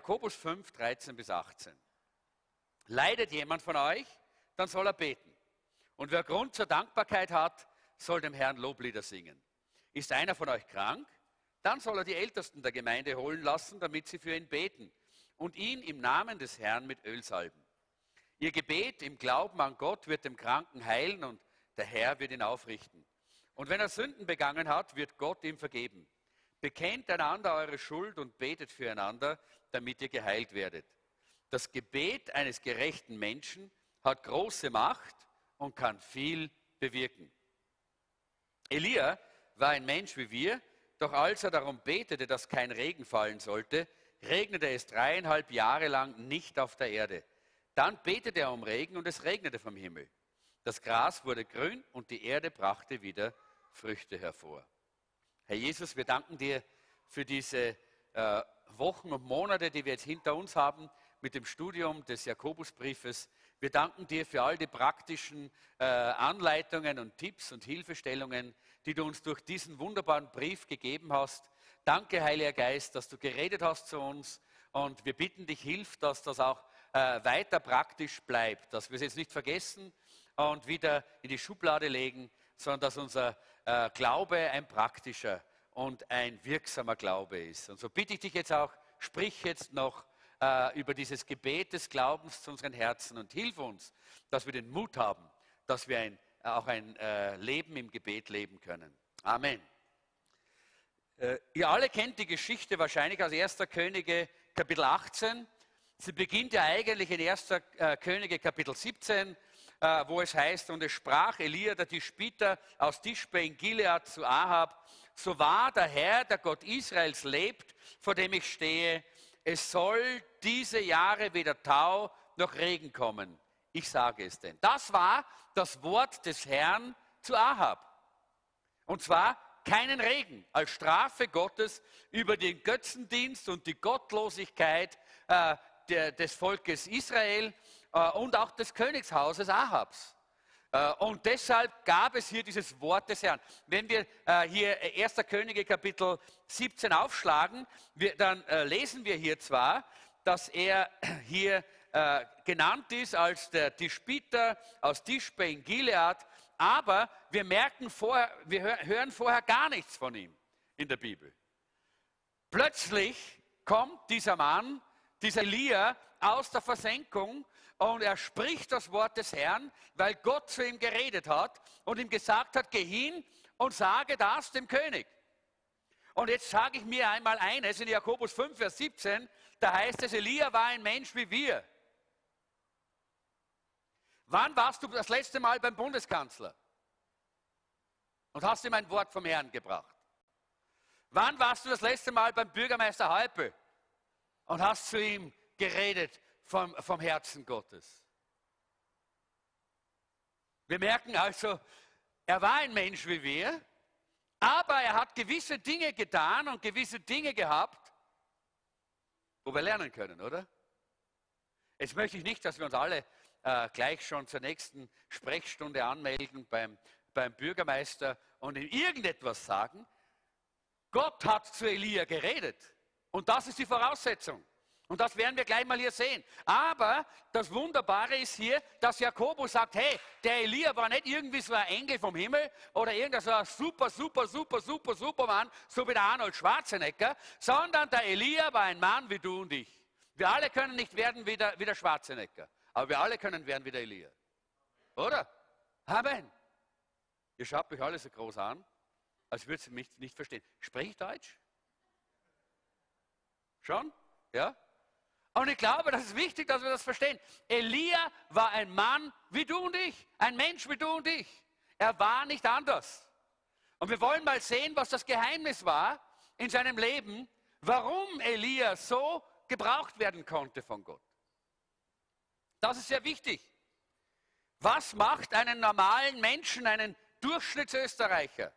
Jakobus 5, 13 bis 18. Leidet jemand von euch, dann soll er beten. Und wer Grund zur Dankbarkeit hat, soll dem Herrn Loblieder singen. Ist einer von euch krank, dann soll er die Ältesten der Gemeinde holen lassen, damit sie für ihn beten und ihn im Namen des Herrn mit Öl salben. Ihr Gebet im Glauben an Gott wird dem Kranken heilen und der Herr wird ihn aufrichten. Und wenn er Sünden begangen hat, wird Gott ihm vergeben. Bekennt einander eure Schuld und betet füreinander, damit ihr geheilt werdet. Das Gebet eines gerechten Menschen hat große Macht und kann viel bewirken. Elia war ein Mensch wie wir, doch als er darum betete, dass kein Regen fallen sollte, regnete es dreieinhalb Jahre lang nicht auf der Erde. Dann betete er um Regen und es regnete vom Himmel. Das Gras wurde grün und die Erde brachte wieder Früchte hervor. Herr Jesus, wir danken dir für diese äh, Wochen und Monate, die wir jetzt hinter uns haben mit dem Studium des Jakobusbriefes. Wir danken dir für all die praktischen äh, Anleitungen und Tipps und Hilfestellungen, die du uns durch diesen wunderbaren Brief gegeben hast. Danke, Heiliger Geist, dass du geredet hast zu uns und wir bitten dich, hilf, dass das auch äh, weiter praktisch bleibt, dass wir es jetzt nicht vergessen und wieder in die Schublade legen, sondern dass unser äh, Glaube ein praktischer und ein wirksamer Glaube ist. Und so bitte ich dich jetzt auch, sprich jetzt noch äh, über dieses Gebet des Glaubens zu unseren Herzen und hilf uns, dass wir den Mut haben, dass wir ein, auch ein äh, Leben im Gebet leben können. Amen. Äh, ihr alle kennt die Geschichte wahrscheinlich aus 1. Könige Kapitel 18. Sie beginnt ja eigentlich in 1. Äh, Könige Kapitel 17, äh, wo es heißt, und es sprach Elia, der Tischbiter aus Tischbe in Gilead zu Ahab, so wahr der Herr, der Gott Israels lebt, vor dem ich stehe, es soll diese Jahre weder Tau noch Regen kommen. Ich sage es denn. Das war das Wort des Herrn zu Ahab. Und zwar keinen Regen als Strafe Gottes über den Götzendienst und die Gottlosigkeit äh, der, des Volkes Israel äh, und auch des Königshauses Ahabs. Äh, und deshalb gab es hier dieses Wort des Herrn. Wenn wir äh, hier 1. Könige Kapitel 17 aufschlagen, dann äh, lesen wir hier zwar, dass er hier genannt ist als der Tischbiter aus Tischbe in Gilead, aber wir merken vorher, wir hören vorher gar nichts von ihm in der Bibel. Plötzlich kommt dieser Mann, dieser Elia aus der Versenkung und er spricht das Wort des Herrn, weil Gott zu ihm geredet hat und ihm gesagt hat, geh hin und sage das dem König. Und jetzt sage ich mir einmal eines in Jakobus 5, Vers 17, da heißt es, Elia war ein Mensch wie wir. Wann warst du das letzte Mal beim Bundeskanzler und hast ihm ein Wort vom Herrn gebracht? Wann warst du das letzte Mal beim Bürgermeister Heupel und hast zu ihm geredet vom, vom Herzen Gottes. Wir merken also, er war ein Mensch wie wir, aber er hat gewisse Dinge getan und gewisse Dinge gehabt, wo wir lernen können, oder? Jetzt möchte ich nicht, dass wir uns alle äh, gleich schon zur nächsten Sprechstunde anmelden beim, beim Bürgermeister und ihm irgendetwas sagen. Gott hat zu Elia geredet. Und das ist die Voraussetzung. Und das werden wir gleich mal hier sehen. Aber das Wunderbare ist hier, dass Jakobus sagt, hey, der Elia war nicht irgendwie so ein Engel vom Himmel oder irgendein so ein super, super, super, super, super Mann, so wie der Arnold Schwarzenegger, sondern der Elia war ein Mann wie du und ich. Wir alle können nicht werden wie der, wie der Schwarzenegger, aber wir alle können werden wie der Elia. Oder? Amen. Ihr schaut mich alle so groß an, als würdet ihr mich nicht verstehen. Sprich Deutsch? Schon? Ja? Und ich glaube, das ist wichtig, dass wir das verstehen. Elia war ein Mann wie du und ich, ein Mensch wie du und ich. Er war nicht anders. Und wir wollen mal sehen, was das Geheimnis war in seinem Leben, warum Elia so gebraucht werden konnte von Gott. Das ist sehr wichtig. Was macht einen normalen Menschen, einen Durchschnittsösterreicher,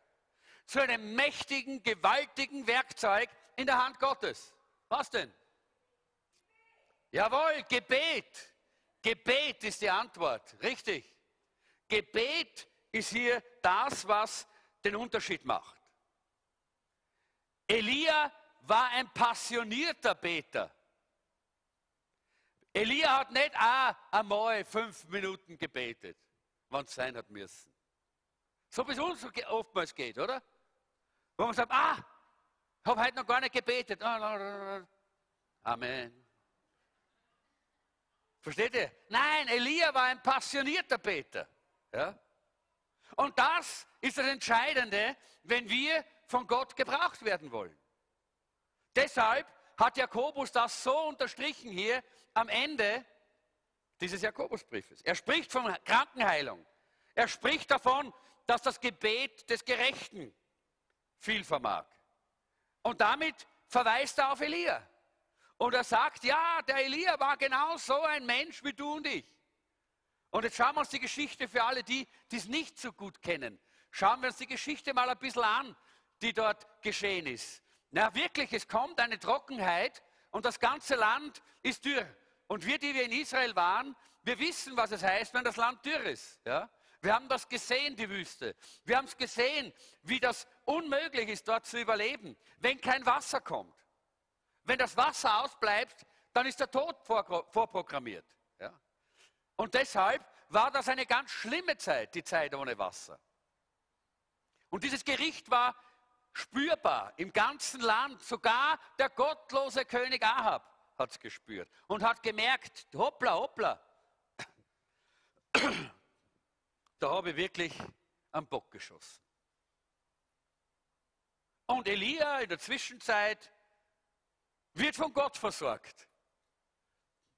zu einem mächtigen, gewaltigen Werkzeug in der Hand Gottes? Was denn? Jawohl, Gebet. Gebet ist die Antwort. Richtig. Gebet ist hier das, was den Unterschied macht. Elia war ein passionierter Beter. Elia hat nicht auch einmal fünf Minuten gebetet, wann es sein hat müssen. So wie es uns oftmals geht, oder? Wo man sagt, ah, ich habe heute noch gar nicht gebetet. Amen. Versteht ihr? Nein, Elia war ein passionierter Beter. Ja? Und das ist das Entscheidende, wenn wir von Gott gebraucht werden wollen. Deshalb hat Jakobus das so unterstrichen hier am Ende dieses Jakobusbriefes. Er spricht von Krankenheilung. Er spricht davon, dass das Gebet des Gerechten viel vermag. Und damit verweist er auf Elia. Und er sagt, ja, der Elia war genau so ein Mensch wie du und ich. Und jetzt schauen wir uns die Geschichte für alle die, die es nicht so gut kennen. Schauen wir uns die Geschichte mal ein bisschen an, die dort geschehen ist. Na wirklich, es kommt eine Trockenheit und das ganze Land ist dürr. Und wir, die wir in Israel waren, wir wissen, was es heißt, wenn das Land dürr ist. Ja? Wir haben das gesehen, die Wüste. Wir haben es gesehen, wie das unmöglich ist, dort zu überleben, wenn kein Wasser kommt. Wenn das Wasser ausbleibt, dann ist der Tod vorprogrammiert. Ja? Und deshalb war das eine ganz schlimme Zeit, die Zeit ohne Wasser. Und dieses Gericht war spürbar im ganzen Land. Sogar der gottlose König Ahab hat es gespürt und hat gemerkt, hoppla, hoppla, da habe ich wirklich am Bock geschossen. Und Elia in der Zwischenzeit wird von Gott versorgt.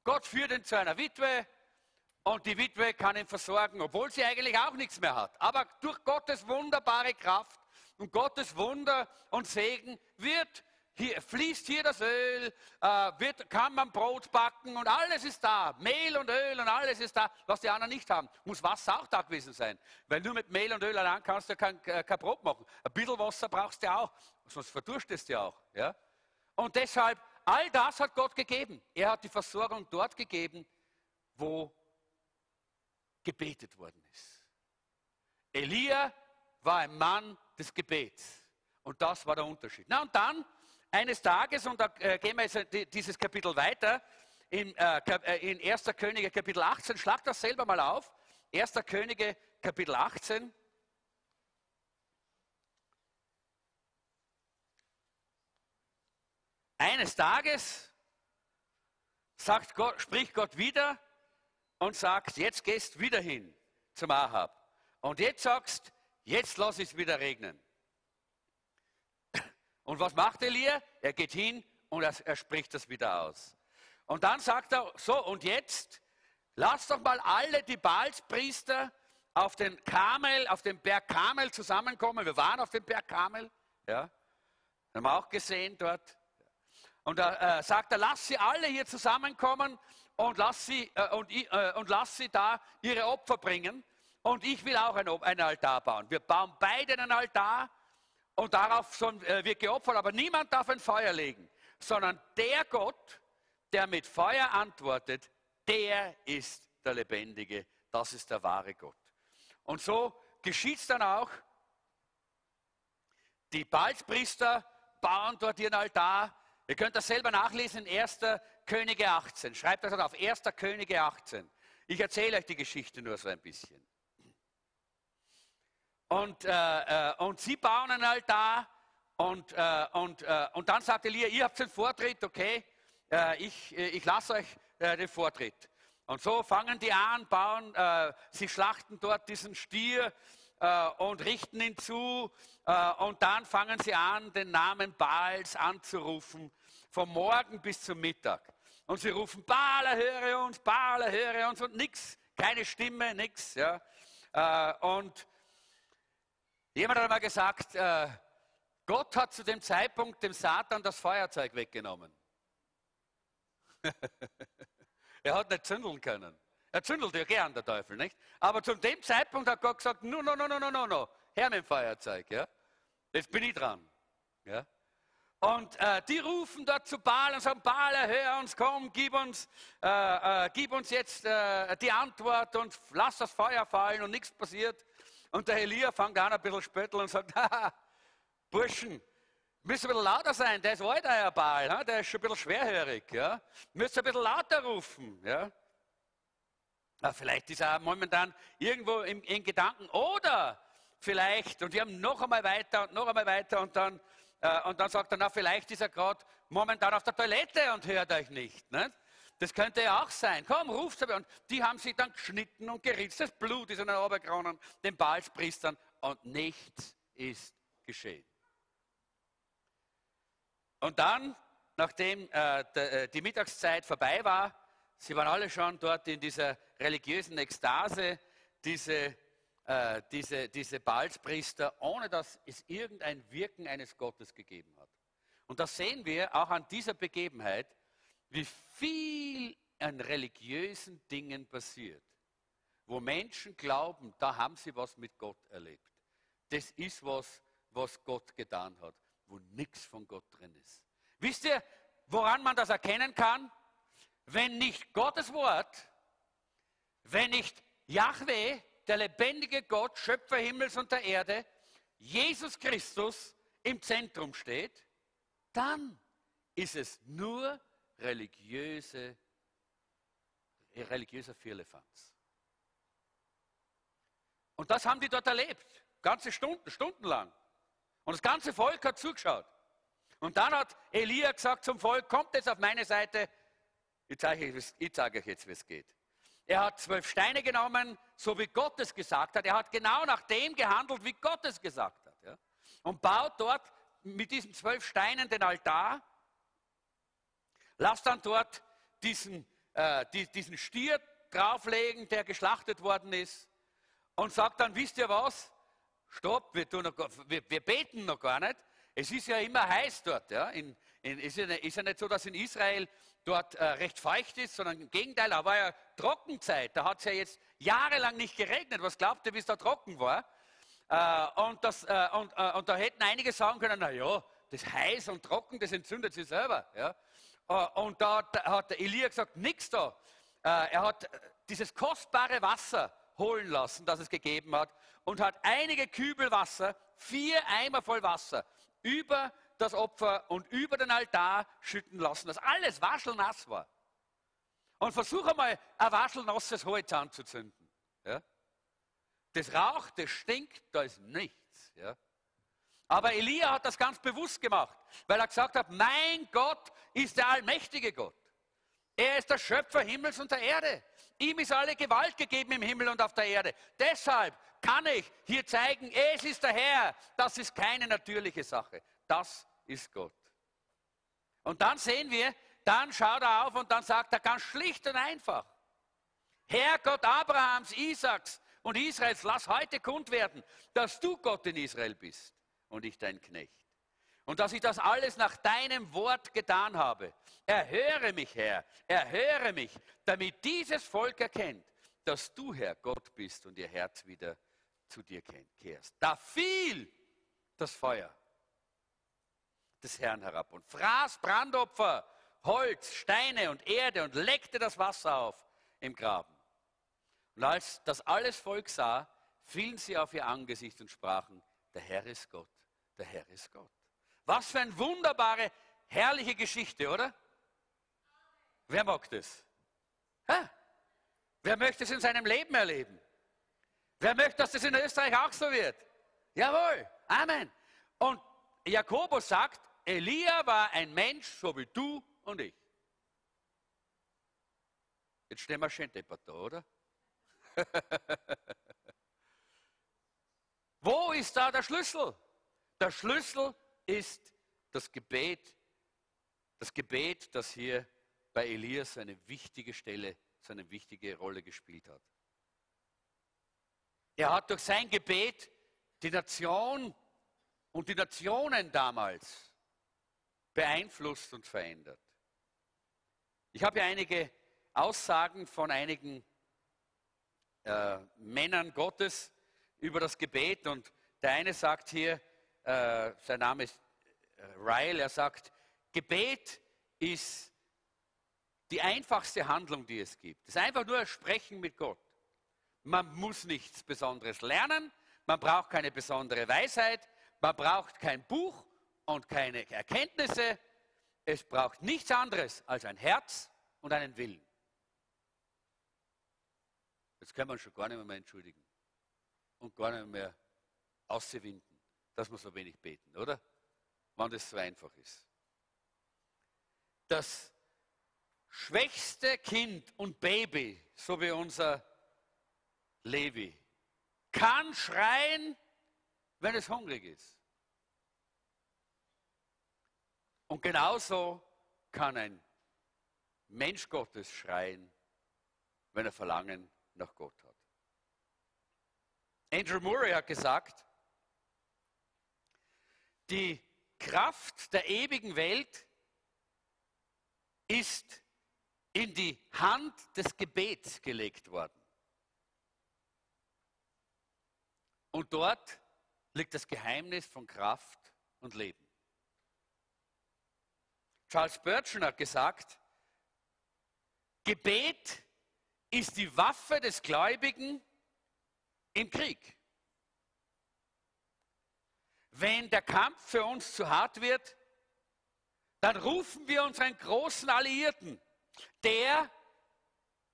Gott führt ihn zu einer Witwe und die Witwe kann ihn versorgen, obwohl sie eigentlich auch nichts mehr hat. Aber durch Gottes wunderbare Kraft und Gottes Wunder und Segen wird hier, fließt hier das Öl, äh, wird, kann man Brot backen und alles ist da. Mehl und Öl und alles ist da, was die anderen nicht haben. Muss Wasser auch da gewesen sein. Weil nur mit Mehl und Öl allein kannst du kein, äh, kein Brot machen. Ein bisschen Wasser brauchst du auch, sonst verdurstest du auch. Ja? Und deshalb, all das hat Gott gegeben. Er hat die Versorgung dort gegeben, wo gebetet worden ist. Elia war ein Mann des Gebets. Und das war der Unterschied. Na und dann, eines Tages, und da äh, gehen wir jetzt dieses Kapitel weiter, in, äh, äh in 1. Könige Kapitel 18, schlag das selber mal auf. 1. Könige Kapitel 18. Eines Tages sagt Gott, spricht Gott wieder und sagt, jetzt gehst wieder hin zum Ahab. Und jetzt sagst, jetzt lass es wieder regnen. Und was macht Elia? Er geht hin und er, er spricht das wieder aus. Und dann sagt er, so und jetzt, lass doch mal alle die Balspriester auf den Kamel, auf den Berg Kamel zusammenkommen. Wir waren auf dem Berg Kamel, ja, haben wir auch gesehen dort. Und da äh, sagt er, lass sie alle hier zusammenkommen und lass sie, äh, und, äh, und lass sie da ihre Opfer bringen. Und ich will auch ein, ein Altar bauen. Wir bauen beide einen Altar und darauf äh, wird geopfert, aber niemand darf ein Feuer legen, sondern der Gott, der mit Feuer antwortet, der ist der Lebendige, das ist der wahre Gott. Und so geschieht es dann auch. Die Balzpriester bauen dort ihren Altar. Ihr könnt das selber nachlesen in 1. Könige 18. Schreibt das auf 1. Könige 18. Ich erzähle euch die Geschichte nur so ein bisschen. Und, äh, äh, und sie bauen einen Altar und, äh, und, äh, und dann sagt Elia, ihr habt den Vortritt, okay, äh, ich, ich lasse euch den Vortritt. Und so fangen die an, bauen, sie schlachten dort diesen Stier und richten ihn zu und dann fangen sie an, den Namen Baals anzurufen, vom Morgen bis zum Mittag. Und sie rufen, Baal, erhöre uns, Baal, erhöre uns und nichts, keine Stimme, nichts. Ja. Äh, und jemand hat einmal gesagt, äh, Gott hat zu dem Zeitpunkt dem Satan das Feuerzeug weggenommen. er hat nicht zündeln können. Er zündelt ja gern, der Teufel, nicht? Aber zu dem Zeitpunkt hat Gott gesagt, no, no, no, no, no, no, no, her mit dem Feuerzeug, ja? Jetzt bin ich dran, ja? Und äh, die rufen dort zu Baal und sagen, Baal, hör uns, komm, gib uns, äh, äh, gib uns jetzt äh, die Antwort und lass das Feuer fallen und nichts passiert. Und der Elia fängt an ein bisschen spötteln und sagt, Haha, Burschen, Müsst ein bisschen lauter sein, der ist alt, euer Baal, ne? der ist schon ein bisschen schwerhörig. Ja? Müsst ein bisschen lauter rufen. Ja? Vielleicht ist er momentan irgendwo im, in Gedanken. Oder vielleicht, und wir haben noch einmal weiter und noch einmal weiter und dann, äh, und dann sagt er, na vielleicht ist er gerade momentan auf der Toilette und hört euch nicht. nicht? Das könnte ja auch sein. Komm, ruft aber. Und die haben sich dann geschnitten und geritzt. Das Blut ist an den Oberkronen, den Balspriestern und nichts ist geschehen. Und dann, nachdem äh, äh, die Mittagszeit vorbei war, sie waren alle schon dort in dieser religiösen Ekstase, diese, äh, diese, diese Balspriester, ohne dass es irgendein Wirken eines Gottes gegeben hat. Und das sehen wir auch an dieser Begebenheit, wie viel an religiösen Dingen passiert, wo Menschen glauben, da haben sie was mit Gott erlebt. Das ist was, was Gott getan hat wo nichts von Gott drin ist. Wisst ihr, woran man das erkennen kann? Wenn nicht Gottes Wort, wenn nicht Yahweh, der lebendige Gott, Schöpfer Himmels und der Erde, Jesus Christus im Zentrum steht, dann ist es nur religiöse, religiöser Firlefanz. Und das haben die dort erlebt, ganze Stunden, stundenlang. Und das ganze Volk hat zugeschaut. Und dann hat Elia gesagt zum Volk, kommt jetzt auf meine Seite, ich zeige euch, jetzt, wie es geht. Er hat zwölf Steine genommen, so wie Gott es gesagt hat. Er hat genau nach dem gehandelt, wie Gott es gesagt hat. Ja? Und baut dort mit diesen zwölf Steinen den Altar. Lasst dann dort diesen, äh, die, diesen Stier drauflegen, der geschlachtet worden ist. Und sagt dann, wisst ihr was? stopp, wir, noch, wir, wir, beten noch gar nicht. Es ist ja immer heiß dort. Ja? In, in, ist, ja, ist, ja, nicht so, dass in Israel dort äh, recht feucht ist, sondern im Gegenteil, da war ja Trockenzeit. Da hat es ja jetzt jahrelang nicht geregnet. Was glaubt ihr, wie es da trocken war? Äh, und, das, äh, und, äh, und, da hätten einige sagen können, na ja, das heiß und trocken, das entzündet sich selber. Ja? Äh, und da hat Elia gesagt, nichts da. Äh, er hat dieses kostbare Wasser holen lassen, das es gegeben hat, und hat einige Kübel Wasser, vier Eimer voll Wasser, über das Opfer und über den Altar schütten lassen, dass alles waschelnass war. Und versuche mal, ein waschelnasses Holz anzuzünden. Ja? Das raucht, das stinkt, da ist nichts. Ja? Aber Elia hat das ganz bewusst gemacht, weil er gesagt hat, mein Gott ist der allmächtige Gott. Er ist der Schöpfer Himmels und der Erde. Ihm ist alle Gewalt gegeben im Himmel und auf der Erde. Deshalb kann ich hier zeigen, es ist der Herr. Das ist keine natürliche Sache. Das ist Gott. Und dann sehen wir, dann schaut er auf und dann sagt er ganz schlicht und einfach, Herr Gott Abrahams, Isaaks und Israels, lass heute kund werden, dass du Gott in Israel bist und ich dein Knecht. Und dass ich das alles nach deinem Wort getan habe. Erhöre mich, Herr, erhöre mich, damit dieses Volk erkennt, dass du, Herr, Gott bist und ihr Herz wieder zu dir kehrst. Da fiel das Feuer des Herrn herab und fraß Brandopfer, Holz, Steine und Erde und leckte das Wasser auf im Graben. Und als das alles Volk sah, fielen sie auf ihr Angesicht und sprachen, der Herr ist Gott, der Herr ist Gott. Was für eine wunderbare, herrliche Geschichte, oder? Wer mag das? Hä? Wer möchte es in seinem Leben erleben? Wer möchte, dass das in Österreich auch so wird? Jawohl, Amen. Und Jakobus sagt, Elia war ein Mensch, so wie du und ich. Jetzt stehen wir schön deppert da, oder? Wo ist da der Schlüssel? Der Schlüssel ist das Gebet, das Gebet, das hier bei Elias eine wichtige Stelle, eine wichtige Rolle gespielt hat. Er hat durch sein Gebet die Nation und die Nationen damals beeinflusst und verändert. Ich habe hier einige Aussagen von einigen äh, Männern Gottes über das Gebet und der eine sagt hier, äh, sein Name ist äh, Ryle, er sagt, Gebet ist die einfachste Handlung, die es gibt. Es ist einfach nur ein Sprechen mit Gott. Man muss nichts Besonderes lernen, man braucht keine besondere Weisheit, man braucht kein Buch und keine Erkenntnisse. Es braucht nichts anderes als ein Herz und einen Willen. Jetzt kann man schon gar nicht mehr entschuldigen und gar nicht mehr auszuwinden, dass wir so wenig beten, oder? Wenn das so einfach ist. Das schwächste Kind und Baby, so wie unser Levi, kann schreien, wenn es hungrig ist. Und genauso kann ein Mensch Gottes schreien, wenn er Verlangen nach Gott hat. Andrew Murray hat gesagt, die Kraft der ewigen Welt ist in die Hand des Gebets gelegt worden. Und dort liegt das Geheimnis von Kraft und Leben. Charles Spurgeon hat gesagt, Gebet ist die Waffe des Gläubigen im Krieg. Wenn der Kampf für uns zu hart wird, dann rufen wir unseren großen Alliierten, der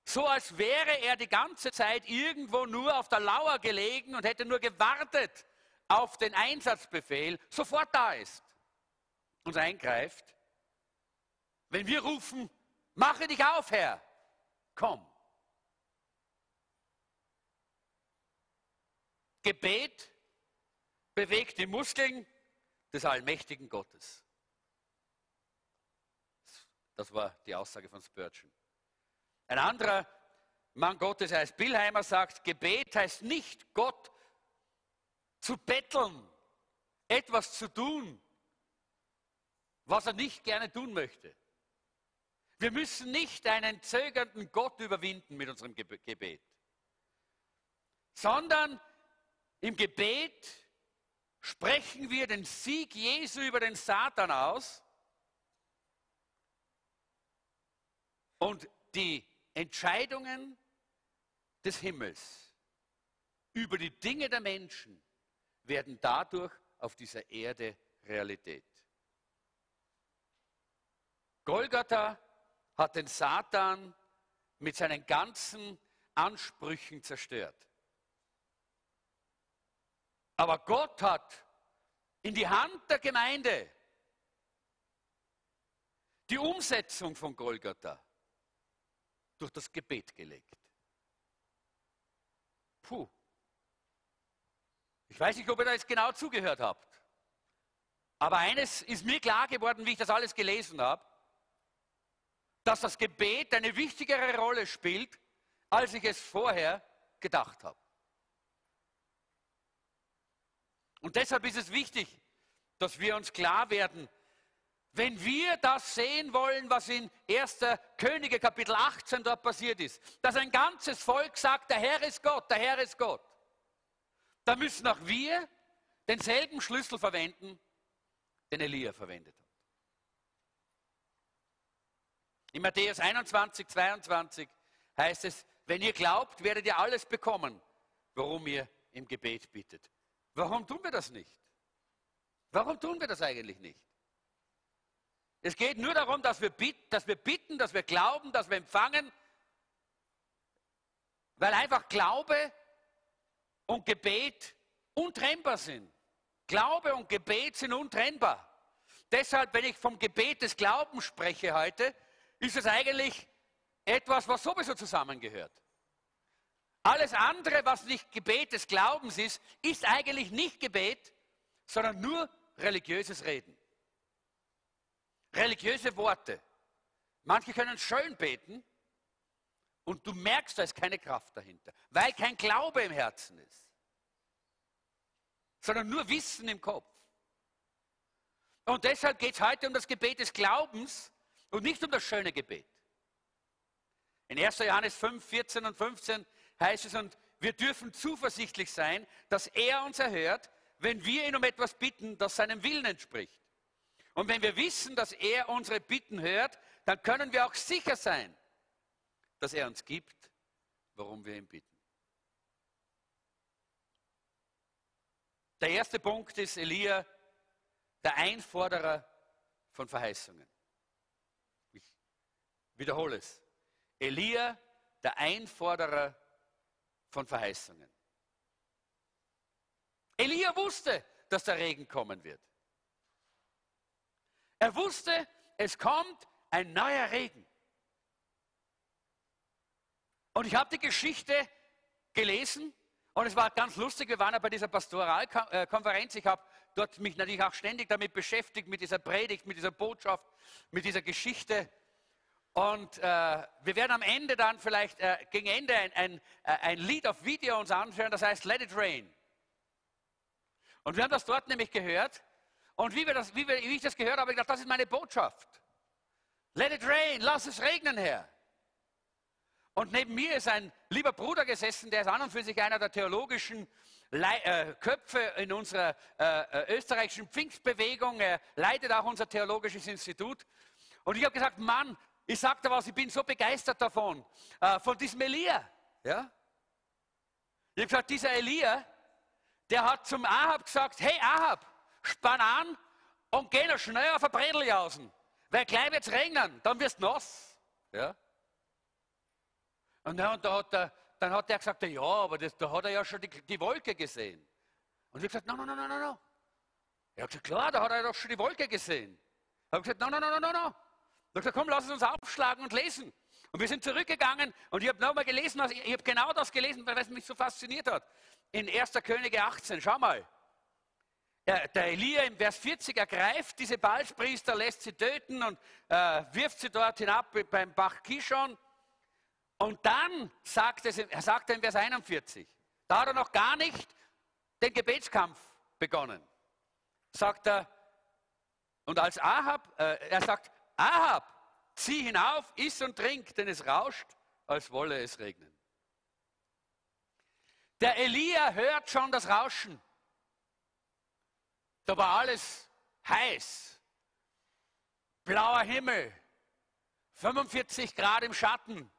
so als wäre er die ganze Zeit irgendwo nur auf der Lauer gelegen und hätte nur gewartet auf den Einsatzbefehl, sofort da ist und eingreift. Wenn wir rufen, mache dich auf, Herr, komm. Gebet bewegt die Muskeln des allmächtigen Gottes. Das war die Aussage von Spurgeon. Ein anderer Mann Gottes heißt Billheimer sagt, Gebet heißt nicht Gott zu betteln, etwas zu tun, was er nicht gerne tun möchte. Wir müssen nicht einen zögernden Gott überwinden mit unserem Gebet, sondern im Gebet sprechen wir den Sieg Jesu über den Satan aus und die Entscheidungen des Himmels über die Dinge der Menschen werden dadurch auf dieser Erde Realität. Golgatha hat den Satan mit seinen ganzen Ansprüchen zerstört. Aber Gott hat in die Hand der Gemeinde die Umsetzung von Golgatha durch das Gebet gelegt. Puh. Ich weiß nicht, ob ihr da jetzt genau zugehört habt. Aber eines ist mir klar geworden, wie ich das alles gelesen habe, dass das Gebet eine wichtigere Rolle spielt, als ich es vorher gedacht habe. Und deshalb ist es wichtig, dass wir uns klar werden, wenn wir das sehen wollen, was in 1. Könige Kapitel 18 dort passiert ist, dass ein ganzes Volk sagt, der Herr ist Gott, der Herr ist Gott, dann müssen auch wir denselben Schlüssel verwenden, den Elia verwendet hat. In Matthäus 21, 22 heißt es, wenn ihr glaubt, werdet ihr alles bekommen, worum ihr im Gebet bittet. Warum tun wir das nicht? Warum tun wir das eigentlich nicht? Es geht nur darum, dass wir, bitten, dass wir bitten, dass wir glauben, dass wir empfangen, weil einfach Glaube und Gebet untrennbar sind. Glaube und Gebet sind untrennbar. Deshalb, wenn ich vom Gebet des Glaubens spreche heute, ist es eigentlich etwas, was sowieso zusammengehört. Alles andere, was nicht Gebet des Glaubens ist, ist eigentlich nicht Gebet, sondern nur religiöses Reden. Religiöse Worte. Manche können schön beten und du merkst, da ist keine Kraft dahinter, weil kein Glaube im Herzen ist, sondern nur Wissen im Kopf. Und deshalb geht es heute um das Gebet des Glaubens und nicht um das schöne Gebet. In 1. Johannes 5, 14 und 15 heißt es, und wir dürfen zuversichtlich sein, dass er uns erhört, wenn wir ihn um etwas bitten, das seinem Willen entspricht. Und wenn wir wissen, dass er unsere Bitten hört, dann können wir auch sicher sein, dass er uns gibt, warum wir ihn bitten. Der erste Punkt ist, Elia der Einforderer von Verheißungen. Wiederhole es. Elia, der Einforderer von Verheißungen. Elia wusste, dass der Regen kommen wird. Er wusste, es kommt ein neuer Regen. Und ich habe die Geschichte gelesen und es war ganz lustig. Wir waren ja bei dieser Pastoralkonferenz. Ich habe dort mich natürlich auch ständig damit beschäftigt, mit dieser Predigt, mit dieser Botschaft, mit dieser Geschichte. Und äh, wir werden am Ende dann vielleicht äh, gegen Ende ein, ein, äh, ein Lied auf Video uns anschauen, das heißt Let It Rain. Und wir haben das dort nämlich gehört. Und wie, wir das, wie, wir, wie ich das gehört habe, habe ich gedacht, das ist meine Botschaft. Let it rain, lass es regnen, Herr. Und neben mir ist ein lieber Bruder gesessen, der ist an und für sich einer der theologischen Le äh, Köpfe in unserer äh, äh, österreichischen Pfingstbewegung. Er leitet auch unser theologisches Institut. Und ich habe gesagt, Mann, ich sagte was, ich bin so begeistert davon, äh, von diesem Elia. Ja? Ich habe gesagt, dieser Elia, der hat zum Ahab gesagt, hey Ahab, spann an und geh noch schnell auf ein Bredeljausen, weil gleich wird es regnen, dann wirst du nass. Ja? Und dann, da hat er, dann hat er gesagt, ja, aber das, da hat er ja schon die, die Wolke gesehen. Und ich habe gesagt, nein, nein, nein, nein, nein. Er hat gesagt, klar, da hat er doch schon die Wolke gesehen. Ich habe gesagt, nein, nein, nein, nein, nein. Ich habe gesagt, komm, lass uns aufschlagen und lesen. Und wir sind zurückgegangen und ich habe nochmal gelesen, also ich habe genau das gelesen, es mich so fasziniert hat. In 1. Könige 18, schau mal. Der Elia im Vers 40 ergreift diese Balspriester, lässt sie töten und äh, wirft sie dort hinab beim Bach Kishon. Und dann sagt, es, er sagt er in Vers 41, da hat er noch gar nicht den Gebetskampf begonnen. Sagt er, und als Ahab, äh, er sagt, Ahab, zieh hinauf, iss und trink, denn es rauscht, als wolle es regnen. Der Elia hört schon das Rauschen. Da war alles heiß, blauer Himmel, 45 Grad im Schatten.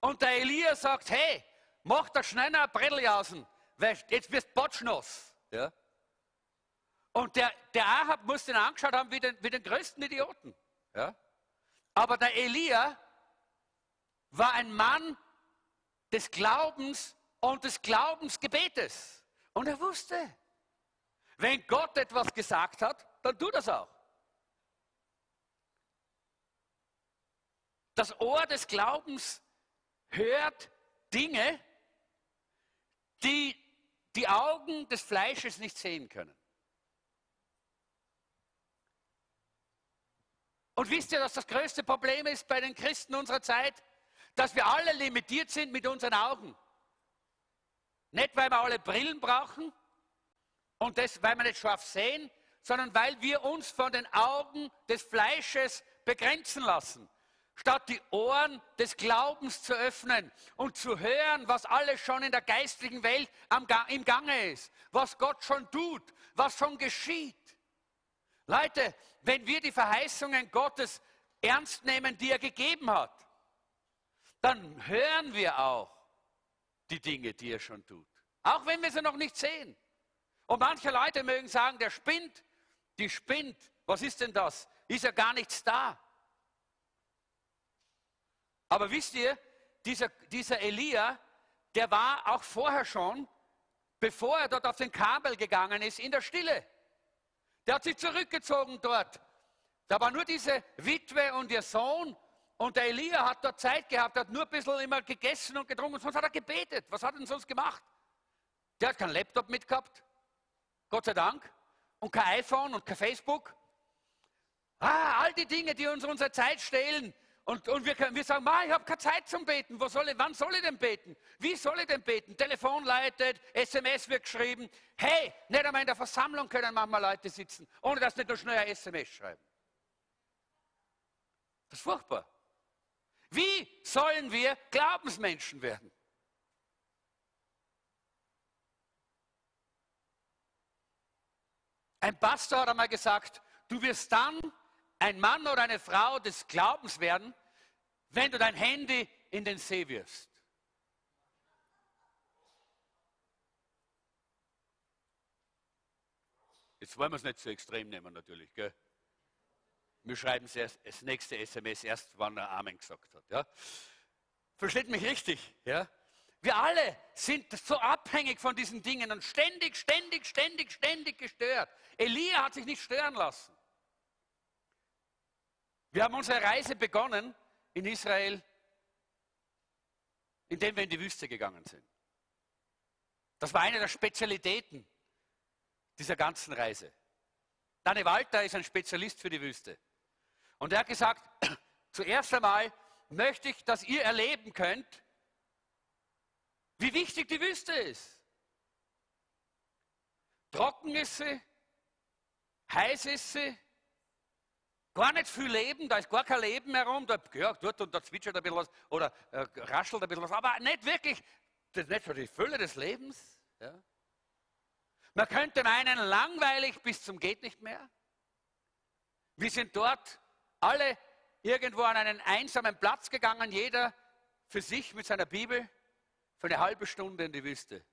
Und der Elia sagt, hey, mach da schnell ein Bredeljausen, weil jetzt wirst du botschnass. Ja? Und der, der Ahab muss den angeschaut haben wie den, wie den größten Idioten. Ja? Aber der Elia war ein Mann des Glaubens und des Glaubensgebetes. Und er wusste, wenn Gott etwas gesagt hat, dann tut das auch. Das Ohr des Glaubens hört Dinge, die die Augen des Fleisches nicht sehen können. Und wisst ihr, dass das größte Problem ist bei den Christen unserer Zeit? Dass wir alle limitiert sind mit unseren Augen. Nicht, weil wir alle Brillen brauchen und das, weil wir nicht scharf sehen, sondern weil wir uns von den Augen des Fleisches begrenzen lassen statt die Ohren des Glaubens zu öffnen und zu hören, was alles schon in der geistlichen Welt im Gange ist, was Gott schon tut, was schon geschieht. Leute, wenn wir die Verheißungen Gottes ernst nehmen, die er gegeben hat, dann hören wir auch die Dinge, die er schon tut. Auch wenn wir sie noch nicht sehen. Und manche Leute mögen sagen, der spinnt, die spinnt. Was ist denn das? Ist ja gar nichts da. Aber wisst ihr, dieser, dieser Elia, der war auch vorher schon, bevor er dort auf den Kabel gegangen ist, in der Stille. Der hat sich zurückgezogen dort. Da war nur diese Witwe und ihr Sohn und der Elia hat dort Zeit gehabt, hat nur ein bisschen immer gegessen und getrunken, sonst hat er gebetet. Was hat er denn sonst gemacht? Der hat keinen Laptop mitgehabt, Gott sei Dank, und kein iPhone und kein Facebook. Ah, all die Dinge, die uns unsere Zeit stehlen, und, und wir, können, wir sagen, ich habe keine Zeit zum Beten. Wo soll ich, wann soll ich denn beten? Wie soll ich denn beten? Telefon leitet, SMS wird geschrieben. Hey, nicht einmal in der Versammlung können manchmal Leute sitzen, ohne dass sie nur schnell ein SMS schreiben. Das ist furchtbar. Wie sollen wir Glaubensmenschen werden? Ein Pastor hat einmal gesagt, du wirst dann ein Mann oder eine Frau des Glaubens werden, wenn du dein Handy in den See wirfst. Jetzt wollen wir es nicht zu extrem nehmen natürlich. Gell? Wir schreiben es erst, das nächste SMS erst, wann er Amen gesagt hat. Ja? Versteht mich richtig? Ja? Wir alle sind so abhängig von diesen Dingen und ständig, ständig, ständig, ständig gestört. Elia hat sich nicht stören lassen. Wir haben unsere Reise begonnen in Israel, indem wir in die Wüste gegangen sind. Das war eine der Spezialitäten dieser ganzen Reise. Danny Walter ist ein Spezialist für die Wüste. Und er hat gesagt, zuerst einmal möchte ich, dass ihr erleben könnt, wie wichtig die Wüste ist. Trocken ist sie, heiß ist sie, gar nicht viel Leben, da ist gar kein Leben herum, da, ja, dort und da zwitschert ein bisschen was oder äh, raschelt ein bisschen was, aber nicht wirklich, das ist nicht für die Fülle des Lebens. Ja. Man könnte meinen, langweilig bis zum geht nicht mehr. Wir sind dort alle irgendwo an einen einsamen Platz gegangen, jeder für sich mit seiner Bibel für eine halbe Stunde in die Wüste.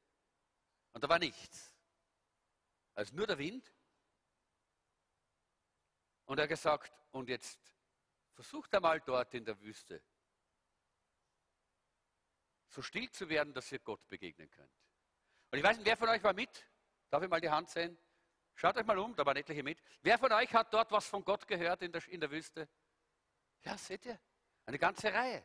Und da war nichts. Also nur der Wind. Und er hat gesagt, und jetzt versucht einmal dort in der Wüste so still zu werden, dass ihr Gott begegnen könnt. Und ich weiß nicht, wer von euch war mit? Darf ich mal die Hand sehen? Schaut euch mal um, da waren etliche mit. Wer von euch hat dort was von Gott gehört in der, in der Wüste? Ja, seht ihr? Eine ganze Reihe.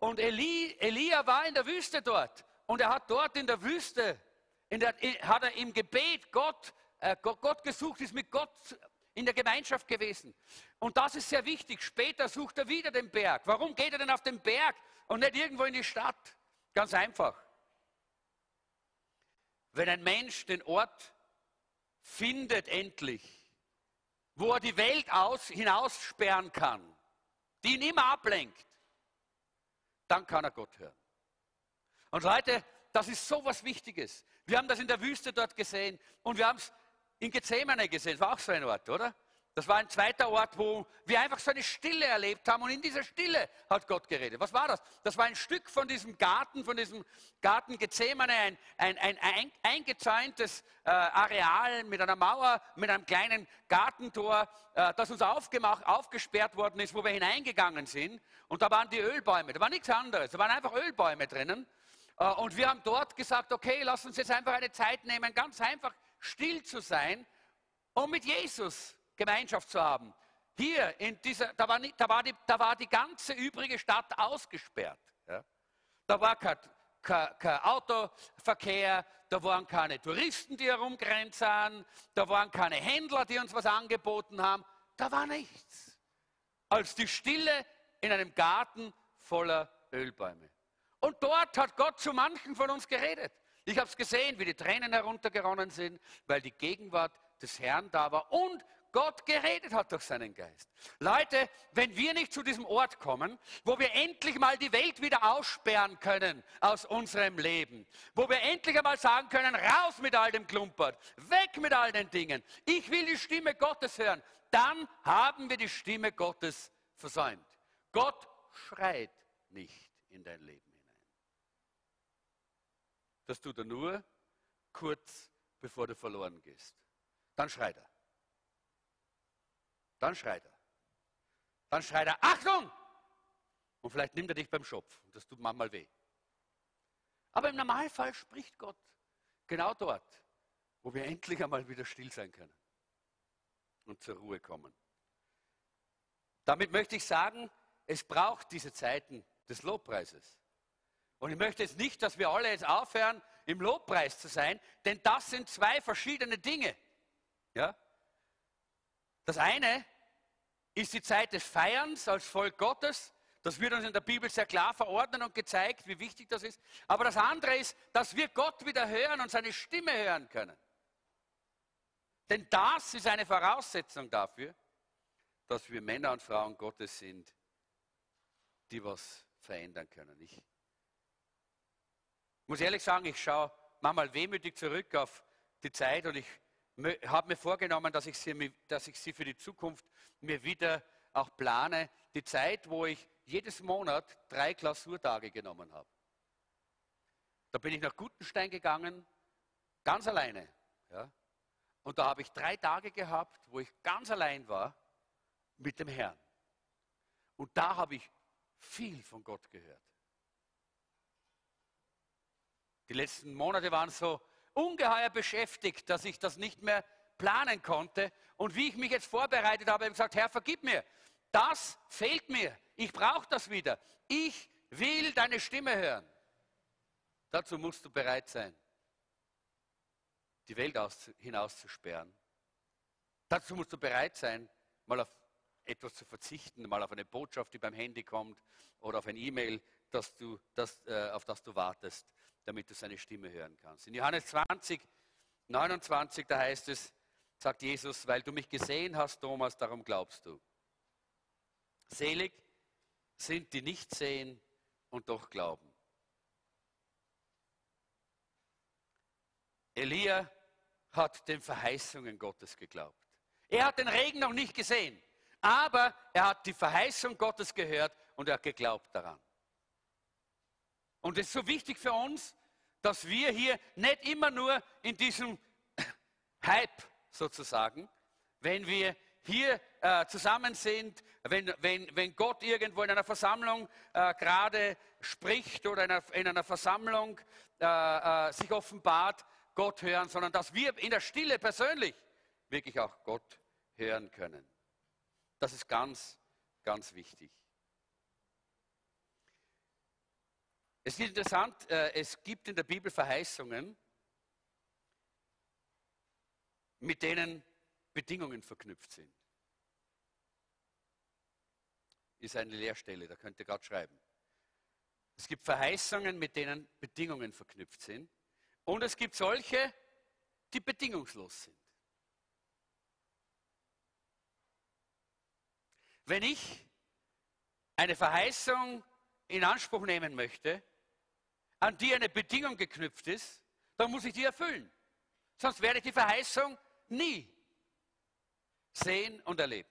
Und Eli, Elia war in der Wüste dort. Und er hat dort in der Wüste, in der, hat er im Gebet Gott, äh, Gott, Gott gesucht, ist mit Gott in der Gemeinschaft gewesen. Und das ist sehr wichtig. Später sucht er wieder den Berg. Warum geht er denn auf den Berg und nicht irgendwo in die Stadt? Ganz einfach. Wenn ein Mensch den Ort findet endlich, wo er die Welt aus, hinaussperren kann, die ihn immer ablenkt, dann kann er Gott hören. Und Leute, das ist so was Wichtiges. Wir haben das in der Wüste dort gesehen und wir haben es in Gethsemane gesehen. Das war auch so ein Ort, oder? Das war ein zweiter Ort, wo wir einfach so eine Stille erlebt haben und in dieser Stille hat Gott geredet. Was war das? Das war ein Stück von diesem Garten, von diesem Garten Gethsemane, ein, ein, ein, ein eingezäuntes äh, Areal mit einer Mauer, mit einem kleinen Gartentor, äh, das uns aufgemacht, aufgesperrt worden ist, wo wir hineingegangen sind. Und da waren die Ölbäume, da war nichts anderes, da waren einfach Ölbäume drinnen. Äh, und wir haben dort gesagt, okay, lass uns jetzt einfach eine Zeit nehmen, ganz einfach still zu sein, um mit Jesus Gemeinschaft zu haben. Hier, in dieser, da, war, da, war die, da war die ganze übrige Stadt ausgesperrt. Ja. Da war kein, kein, kein, Autoverkehr, da waren keine Touristen, die herumgrenzen, da waren keine Händler, die uns was angeboten haben. Da war nichts. Als die Stille in einem Garten voller Ölbäume. Und dort hat Gott zu manchen von uns geredet. Ich habe es gesehen, wie die Tränen heruntergeronnen sind, weil die Gegenwart des Herrn da war und Gott geredet hat durch seinen Geist. Leute, wenn wir nicht zu diesem Ort kommen, wo wir endlich mal die Welt wieder aussperren können aus unserem Leben, wo wir endlich einmal sagen können, raus mit all dem Klumpert, weg mit all den Dingen, ich will die Stimme Gottes hören, dann haben wir die Stimme Gottes versäumt. Gott schreit nicht in dein Leben. Das tut er nur kurz bevor du verloren gehst. Dann schreit er. Dann schreit er. Dann schreit er, Achtung! Und vielleicht nimmt er dich beim Schopf. Und das tut manchmal weh. Aber im Normalfall spricht Gott genau dort, wo wir endlich einmal wieder still sein können und zur Ruhe kommen. Damit möchte ich sagen, es braucht diese Zeiten des Lobpreises. Und ich möchte jetzt nicht, dass wir alle jetzt aufhören, im Lobpreis zu sein, denn das sind zwei verschiedene Dinge. Ja? Das eine ist die Zeit des Feierns als Volk Gottes. Das wird uns in der Bibel sehr klar verordnet und gezeigt, wie wichtig das ist. Aber das andere ist, dass wir Gott wieder hören und seine Stimme hören können. Denn das ist eine Voraussetzung dafür, dass wir Männer und Frauen Gottes sind, die was verändern können. Ich muss ehrlich sagen, ich schaue manchmal wehmütig zurück auf die Zeit und ich habe mir vorgenommen, dass ich, sie, dass ich sie für die Zukunft mir wieder auch plane. Die Zeit, wo ich jedes Monat drei Klausurtage genommen habe. Da bin ich nach Gutenstein gegangen, ganz alleine. Ja. Und da habe ich drei Tage gehabt, wo ich ganz allein war mit dem Herrn. Und da habe ich viel von Gott gehört. Die letzten Monate waren so ungeheuer beschäftigt, dass ich das nicht mehr planen konnte. Und wie ich mich jetzt vorbereitet habe, habe ich gesagt, Herr, vergib mir. Das fehlt mir. Ich brauche das wieder. Ich will deine Stimme hören. Dazu musst du bereit sein, die Welt hinauszusperren. Dazu musst du bereit sein, mal auf etwas zu verzichten, mal auf eine Botschaft, die beim Handy kommt oder auf ein E-Mail, das äh, auf das du wartest, damit du seine Stimme hören kannst. In Johannes 20, 29, da heißt es, sagt Jesus, weil du mich gesehen hast, Thomas, darum glaubst du. Selig sind die nicht sehen und doch glauben. Elia hat den Verheißungen Gottes geglaubt. Er hat den Regen noch nicht gesehen, aber er hat die Verheißung Gottes gehört und er hat geglaubt daran. Und es ist so wichtig für uns, dass wir hier nicht immer nur in diesem Hype sozusagen, wenn wir hier äh, zusammen sind, wenn, wenn, wenn Gott irgendwo in einer Versammlung äh, gerade spricht oder in einer, in einer Versammlung äh, äh, sich offenbart, Gott hören, sondern dass wir in der Stille persönlich wirklich auch Gott hören können. Das ist ganz, ganz wichtig. Es ist interessant, äh, es gibt in der Bibel Verheißungen, mit denen Bedingungen verknüpft sind. Ist eine Leerstelle, da könnt ihr gerade schreiben. Es gibt Verheißungen, mit denen Bedingungen verknüpft sind. Und es gibt solche, die bedingungslos sind. Wenn ich eine Verheißung in Anspruch nehmen möchte, an die eine Bedingung geknüpft ist, dann muss ich die erfüllen. Sonst werde ich die Verheißung nie sehen und erleben.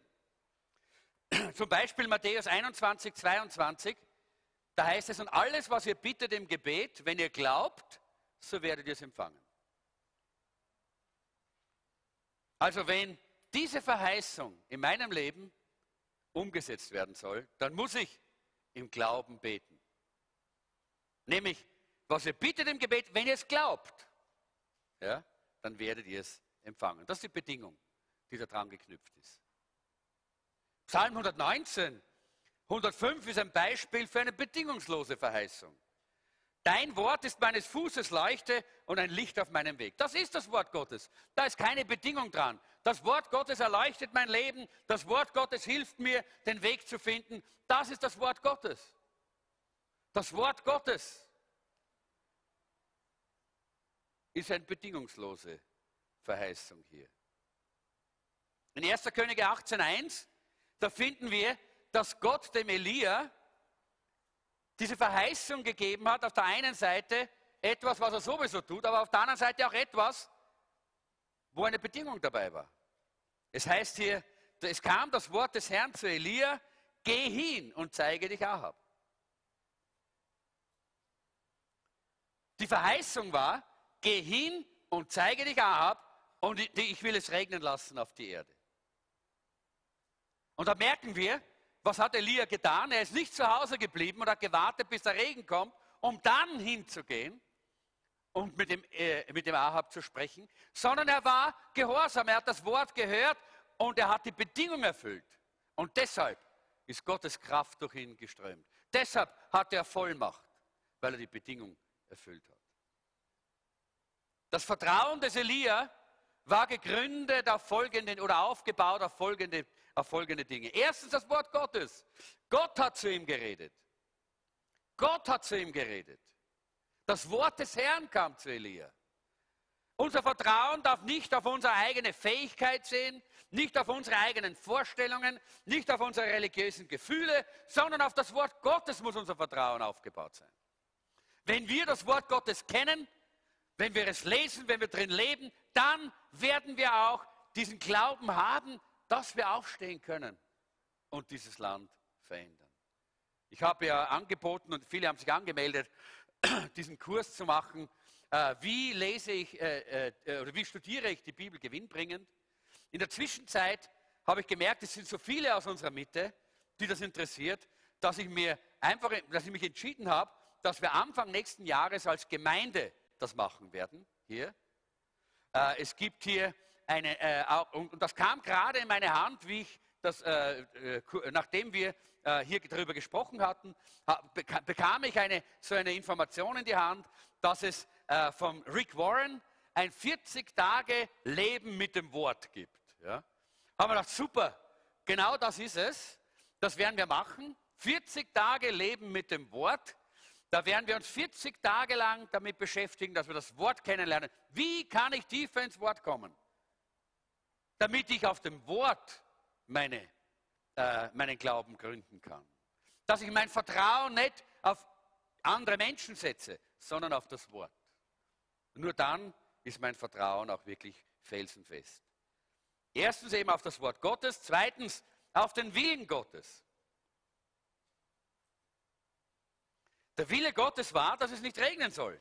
Zum Beispiel Matthäus 21, 22, da heißt es, und alles, was ihr bittet im Gebet, wenn ihr glaubt, so werdet ihr es empfangen. Also wenn diese Verheißung in meinem Leben umgesetzt werden soll, dann muss ich im Glauben beten. Nämlich, was ihr bittet im Gebet, wenn ihr es glaubt, ja, dann werdet ihr es empfangen. Das ist die Bedingung, die daran geknüpft ist. Psalm 119, 105 ist ein Beispiel für eine bedingungslose Verheißung. Dein Wort ist meines Fußes Leuchte und ein Licht auf meinem Weg. Das ist das Wort Gottes. Da ist keine Bedingung dran. Das Wort Gottes erleuchtet mein Leben. Das Wort Gottes hilft mir, den Weg zu finden. Das ist das Wort Gottes. Das Wort Gottes ist eine bedingungslose Verheißung hier. In 1. Könige 18.1, da finden wir, dass Gott dem Elia diese Verheißung gegeben hat, auf der einen Seite etwas, was er sowieso tut, aber auf der anderen Seite auch etwas, wo eine Bedingung dabei war. Es heißt hier, es kam das Wort des Herrn zu Elia, geh hin und zeige dich Ahab. Die Verheißung war, geh hin und zeige dich Ahab und ich will es regnen lassen auf die Erde. Und da merken wir, was hat Elia getan? Er ist nicht zu Hause geblieben und hat gewartet, bis der Regen kommt, um dann hinzugehen und mit dem, äh, mit dem Ahab zu sprechen, sondern er war gehorsam, er hat das Wort gehört und er hat die Bedingung erfüllt. Und deshalb ist Gottes Kraft durch ihn geströmt. Deshalb hat er Vollmacht, weil er die Bedingung erfüllt hat. Das Vertrauen des Elia war gegründet auf folgende oder aufgebaut auf folgende, auf folgende Dinge. Erstens das Wort Gottes. Gott hat zu ihm geredet. Gott hat zu ihm geredet. Das Wort des Herrn kam zu Elia. Unser Vertrauen darf nicht auf unsere eigene Fähigkeit sehen, nicht auf unsere eigenen Vorstellungen, nicht auf unsere religiösen Gefühle, sondern auf das Wort Gottes muss unser Vertrauen aufgebaut sein. Wenn wir das Wort Gottes kennen, wenn wir es lesen, wenn wir drin leben, dann werden wir auch diesen Glauben haben, dass wir aufstehen können und dieses Land verändern. Ich habe ja angeboten und viele haben sich angemeldet, diesen Kurs zu machen äh, wie lese ich äh, äh, oder wie studiere ich die Bibel gewinnbringend. In der Zwischenzeit habe ich gemerkt, es sind so viele aus unserer Mitte, die das interessiert, dass ich mir einfach, dass ich mich entschieden habe, dass wir Anfang nächsten Jahres als Gemeinde das machen werden hier. Äh, es gibt hier eine, äh, und das kam gerade in meine Hand, wie ich das, äh, äh nachdem wir äh, hier darüber gesprochen hatten, bekam ich eine, so eine Information in die Hand, dass es äh, vom Rick Warren ein 40 Tage Leben mit dem Wort gibt. Ja? Haben wir gedacht, super, genau das ist es. Das werden wir machen. 40 Tage Leben mit dem Wort. Da werden wir uns 40 Tage lang damit beschäftigen, dass wir das Wort kennenlernen. Wie kann ich tiefer ins Wort kommen? Damit ich auf dem Wort meine, äh, meinen Glauben gründen kann. Dass ich mein Vertrauen nicht auf andere Menschen setze, sondern auf das Wort. Nur dann ist mein Vertrauen auch wirklich felsenfest. Erstens eben auf das Wort Gottes, zweitens auf den Willen Gottes. Der Wille Gottes war, dass es nicht regnen soll.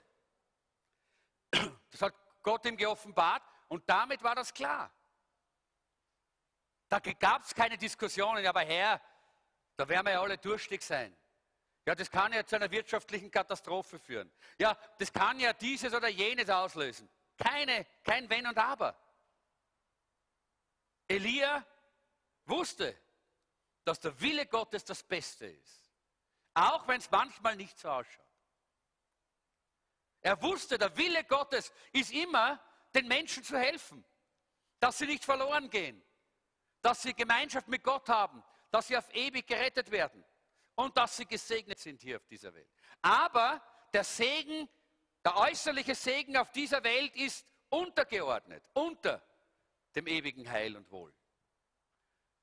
Das hat Gott ihm geoffenbart und damit war das klar. Da gab es keine Diskussionen, aber Herr, da werden wir ja alle durstig sein. Ja, das kann ja zu einer wirtschaftlichen Katastrophe führen. Ja, das kann ja dieses oder jenes auslösen. Keine, kein Wenn und Aber. Elia wusste, dass der Wille Gottes das Beste ist. Auch wenn es manchmal nicht so ausschaut. Er wusste, der Wille Gottes ist immer, den Menschen zu helfen, dass sie nicht verloren gehen, dass sie Gemeinschaft mit Gott haben, dass sie auf ewig gerettet werden und dass sie gesegnet sind hier auf dieser Welt. Aber der Segen, der äußerliche Segen auf dieser Welt ist untergeordnet, unter dem ewigen Heil und Wohl.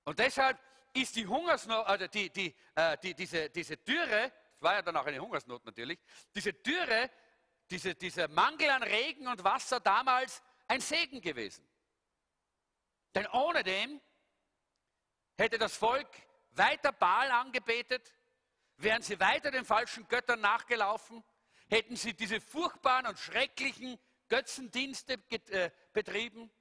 Und deshalb ist die Hungersnot, also die, die, äh, die, diese, diese Dürre, das war ja dann auch eine Hungersnot natürlich, diese Dürre, diese, dieser Mangel an Regen und Wasser damals ein Segen gewesen. Denn ohne dem hätte das Volk weiter Baal angebetet, wären sie weiter den falschen Göttern nachgelaufen, hätten sie diese furchtbaren und schrecklichen Götzendienste äh, betrieben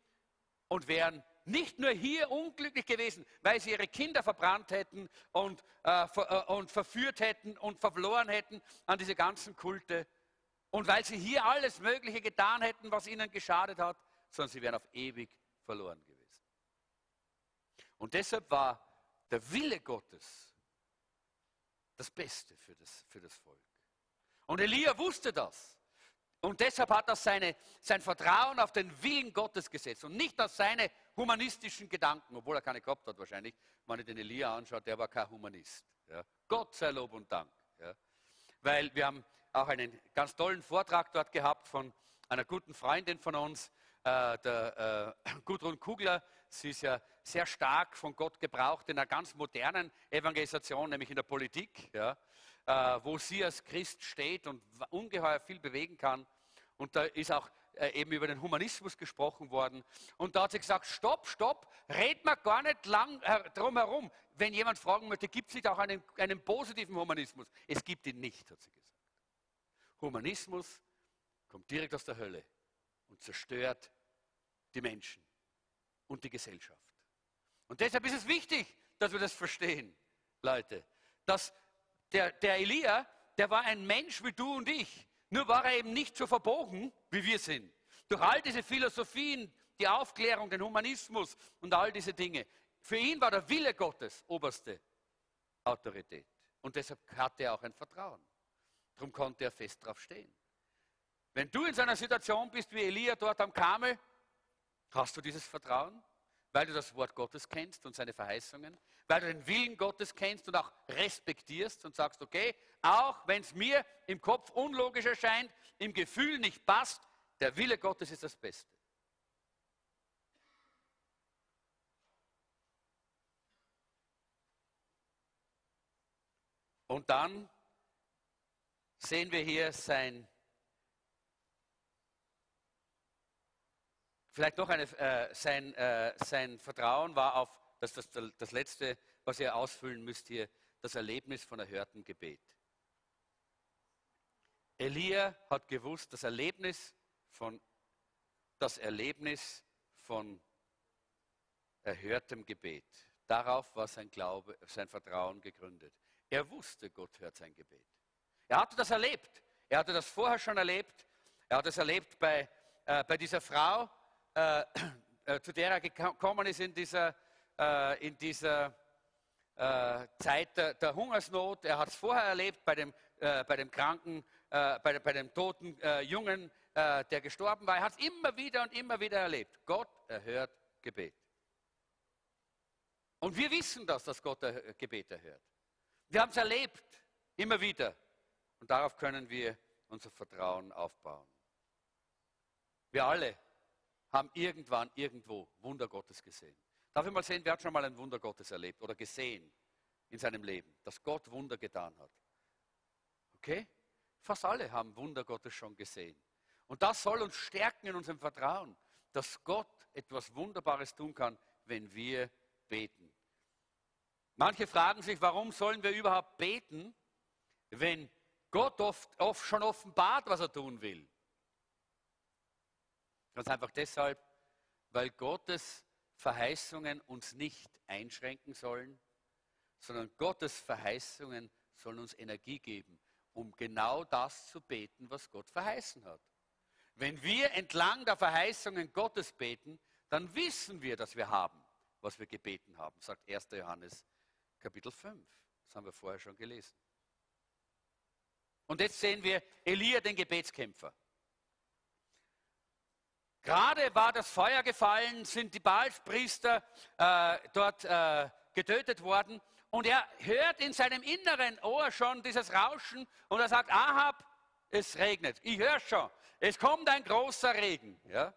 und wären nicht nur hier unglücklich gewesen, weil sie ihre Kinder verbrannt hätten und, äh, ver, äh, und verführt hätten und verloren hätten an diese ganzen Kulte und weil sie hier alles Mögliche getan hätten, was ihnen geschadet hat, sondern sie wären auf ewig verloren gewesen. Und deshalb war der Wille Gottes das Beste für das, für das Volk. Und Elia wusste das. Und deshalb hat er seine, sein Vertrauen auf den Willen Gottes gesetzt und nicht auf seine humanistischen Gedanken, obwohl er keine gehabt hat wahrscheinlich. Wenn ich den Elia anschaue, der war kein Humanist. Ja. Gott sei Lob und Dank. Ja. Weil wir haben auch einen ganz tollen Vortrag dort gehabt von einer guten Freundin von uns, äh, der äh, Gudrun Kugler. Sie ist ja sehr stark von Gott gebraucht in einer ganz modernen Evangelisation, nämlich in der Politik. Ja wo sie als Christ steht und ungeheuer viel bewegen kann. Und da ist auch äh, eben über den Humanismus gesprochen worden. Und da hat sie gesagt, stopp, stopp, red mal gar nicht lang äh, drum herum. Wenn jemand fragen möchte, gibt es nicht auch einen, einen positiven Humanismus? Es gibt ihn nicht, hat sie gesagt. Humanismus kommt direkt aus der Hölle und zerstört die Menschen und die Gesellschaft. Und deshalb ist es wichtig, dass wir das verstehen, Leute, dass der, der Elia, der war ein Mensch wie du und ich. Nur war er eben nicht so verbogen, wie wir sind. Durch all diese Philosophien, die Aufklärung, den Humanismus und all diese Dinge. Für ihn war der Wille Gottes oberste Autorität. Und deshalb hatte er auch ein Vertrauen. Darum konnte er fest drauf stehen. Wenn du in so einer Situation bist wie Elia dort am Kamel, hast du dieses Vertrauen? Weil du das Wort Gottes kennst und seine Verheißungen, weil du den Willen Gottes kennst und auch respektierst und sagst, okay, auch wenn es mir im Kopf unlogisch erscheint, im Gefühl nicht passt, der Wille Gottes ist das Beste. Und dann sehen wir hier sein Vielleicht noch eine, äh, sein, äh, sein Vertrauen war auf, das das, das letzte, was ihr ausfüllen müsst hier, das Erlebnis von erhörtem Gebet. Elia hat gewusst, das Erlebnis von, das Erlebnis von erhörtem Gebet. Darauf war sein Glaube, sein Vertrauen gegründet. Er wusste, Gott hört sein Gebet. Er hatte das erlebt. Er hatte das vorher schon erlebt. Er hat es erlebt bei, äh, bei dieser Frau, äh, äh, zu der er gekommen ist in dieser, äh, in dieser äh, Zeit der, der, Hungersnot. Er hat es vorher erlebt bei dem, äh, bei dem kranken, bei, bei, dem toten Jungen, der gestorben war. Er hat es immer wieder und immer wieder erlebt. Gott erhört Gebet. Und wir wissen das, dass Gott Gebet erhört. Wir haben es erlebt, immer wieder. Und darauf können wir unser Vertrauen aufbauen. Wir alle haben irgendwann irgendwo Wunder Gottes gesehen. Darf ich mal sehen, wer hat schon mal ein Wunder Gottes erlebt oder gesehen in seinem Leben, dass Gott Wunder getan hat? Okay? Fast alle haben Wunder Gottes schon gesehen. Und das soll uns stärken in unserem Vertrauen, dass Gott etwas Wunderbares tun kann, wenn wir beten. Manche fragen sich, warum sollen wir überhaupt beten, wenn Gott oft, oft schon offenbart, was er tun will. Ganz einfach deshalb, weil Gottes Verheißungen uns nicht einschränken sollen, sondern Gottes Verheißungen sollen uns Energie geben, um genau das zu beten, was Gott verheißen hat. Wenn wir entlang der Verheißungen Gottes beten, dann wissen wir, dass wir haben, was wir gebeten haben, sagt 1. Johannes Kapitel 5. Das haben wir vorher schon gelesen. Und jetzt sehen wir Elia, den Gebetskämpfer. Gerade war das Feuer gefallen, sind die Baalspriester äh, dort äh, getötet worden. Und er hört in seinem inneren Ohr schon dieses Rauschen und er sagt, Ahab, es regnet. Ich höre schon, es kommt ein großer Regen. Ja?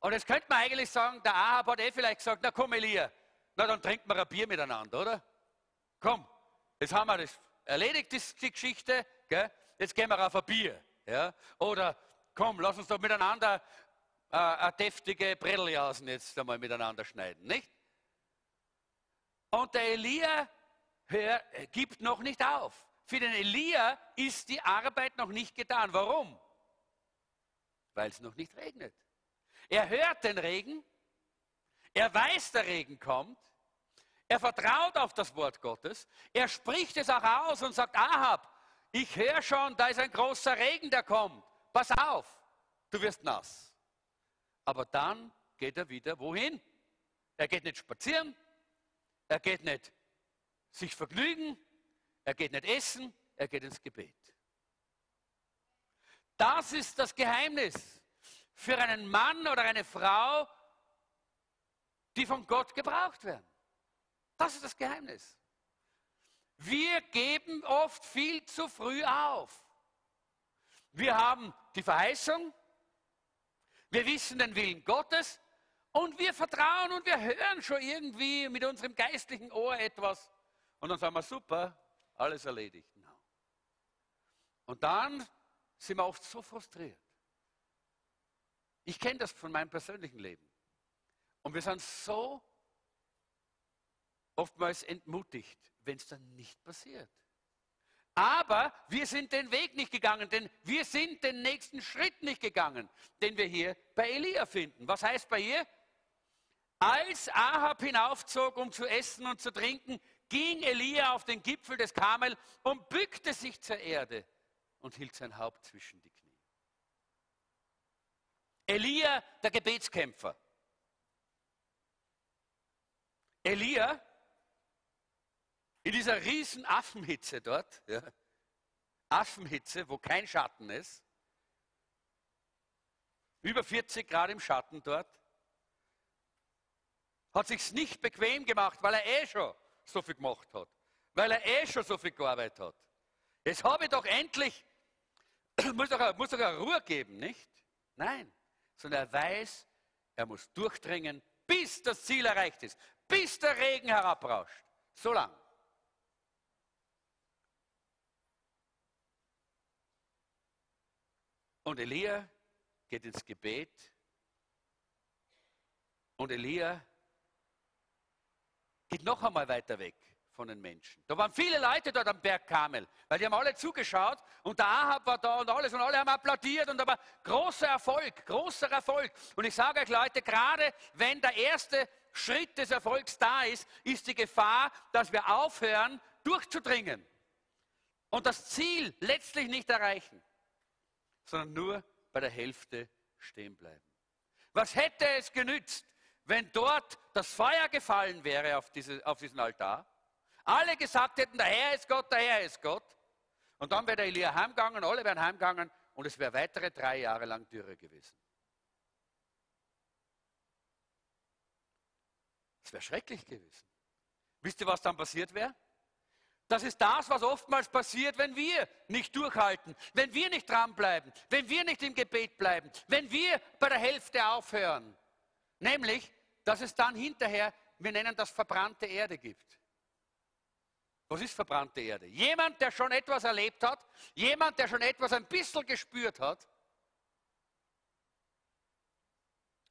Und jetzt könnte man eigentlich sagen, der Ahab hat eh vielleicht gesagt, na komm Elia, na dann trinken wir ein Bier miteinander, oder? Komm, jetzt haben wir das erledigt, die Geschichte, gell? jetzt gehen wir auf ein Bier. Ja? Oder komm, lass uns doch miteinander äh, eine deftige Bretteljasen jetzt einmal miteinander schneiden, nicht? Und der Elia hör, gibt noch nicht auf. Für den Elia ist die Arbeit noch nicht getan. Warum? Weil es noch nicht regnet. Er hört den Regen, er weiß, der Regen kommt, er vertraut auf das Wort Gottes, er spricht es auch aus und sagt, Ahab, ich höre schon, da ist ein großer Regen, der kommt. Pass auf, du wirst nass. Aber dann geht er wieder wohin? Er geht nicht spazieren, er geht nicht sich vergnügen, er geht nicht essen, er geht ins Gebet. Das ist das Geheimnis für einen Mann oder eine Frau, die von Gott gebraucht werden. Das ist das Geheimnis. Wir geben oft viel zu früh auf. Wir haben die Verheißung, wir wissen den Willen Gottes und wir vertrauen und wir hören schon irgendwie mit unserem geistlichen Ohr etwas und dann sagen wir, super, alles erledigt. Und dann sind wir oft so frustriert. Ich kenne das von meinem persönlichen Leben. Und wir sind so oftmals entmutigt, wenn es dann nicht passiert. Aber wir sind den Weg nicht gegangen, denn wir sind den nächsten Schritt nicht gegangen, den wir hier bei Elia finden. Was heißt bei ihr? Als Ahab hinaufzog, um zu essen und zu trinken, ging Elia auf den Gipfel des Karmel und bückte sich zur Erde und hielt sein Haupt zwischen die Knie. Elia, der Gebetskämpfer. Elia in dieser riesen Affenhitze dort, ja, Affenhitze, wo kein Schatten ist, über 40 Grad im Schatten dort, hat sich's nicht bequem gemacht, weil er eh schon so viel gemacht hat, weil er eh schon so viel gearbeitet hat. Jetzt habe ich doch endlich, muss doch, muss doch eine Ruhe geben, nicht? Nein, sondern er weiß, er muss durchdringen, bis das Ziel erreicht ist, bis der Regen herabrauscht. So lang. Und Elia geht ins Gebet. Und Elia geht noch einmal weiter weg von den Menschen. Da waren viele Leute dort am Berg Kamel, weil die haben alle zugeschaut und der Ahab war da und alles und alle haben applaudiert und da war großer Erfolg, großer Erfolg. Und ich sage euch Leute, gerade wenn der erste Schritt des Erfolgs da ist, ist die Gefahr, dass wir aufhören, durchzudringen und das Ziel letztlich nicht erreichen, sondern nur bei der Hälfte stehen bleiben. Was hätte es genützt, wenn dort das Feuer gefallen wäre auf, diese, auf diesen Altar alle gesagt hätten, der Herr ist Gott, der Herr ist Gott. Und dann wäre der Elia heimgegangen, alle wären heimgegangen und es wäre weitere drei Jahre lang Dürre gewesen. Es wäre schrecklich gewesen. Wisst ihr, was dann passiert wäre? Das ist das, was oftmals passiert, wenn wir nicht durchhalten, wenn wir nicht dranbleiben, wenn wir nicht im Gebet bleiben, wenn wir bei der Hälfte aufhören. Nämlich, dass es dann hinterher, wir nennen das verbrannte Erde gibt. Was ist verbrannte Erde? Jemand, der schon etwas erlebt hat, jemand, der schon etwas ein bisschen gespürt hat.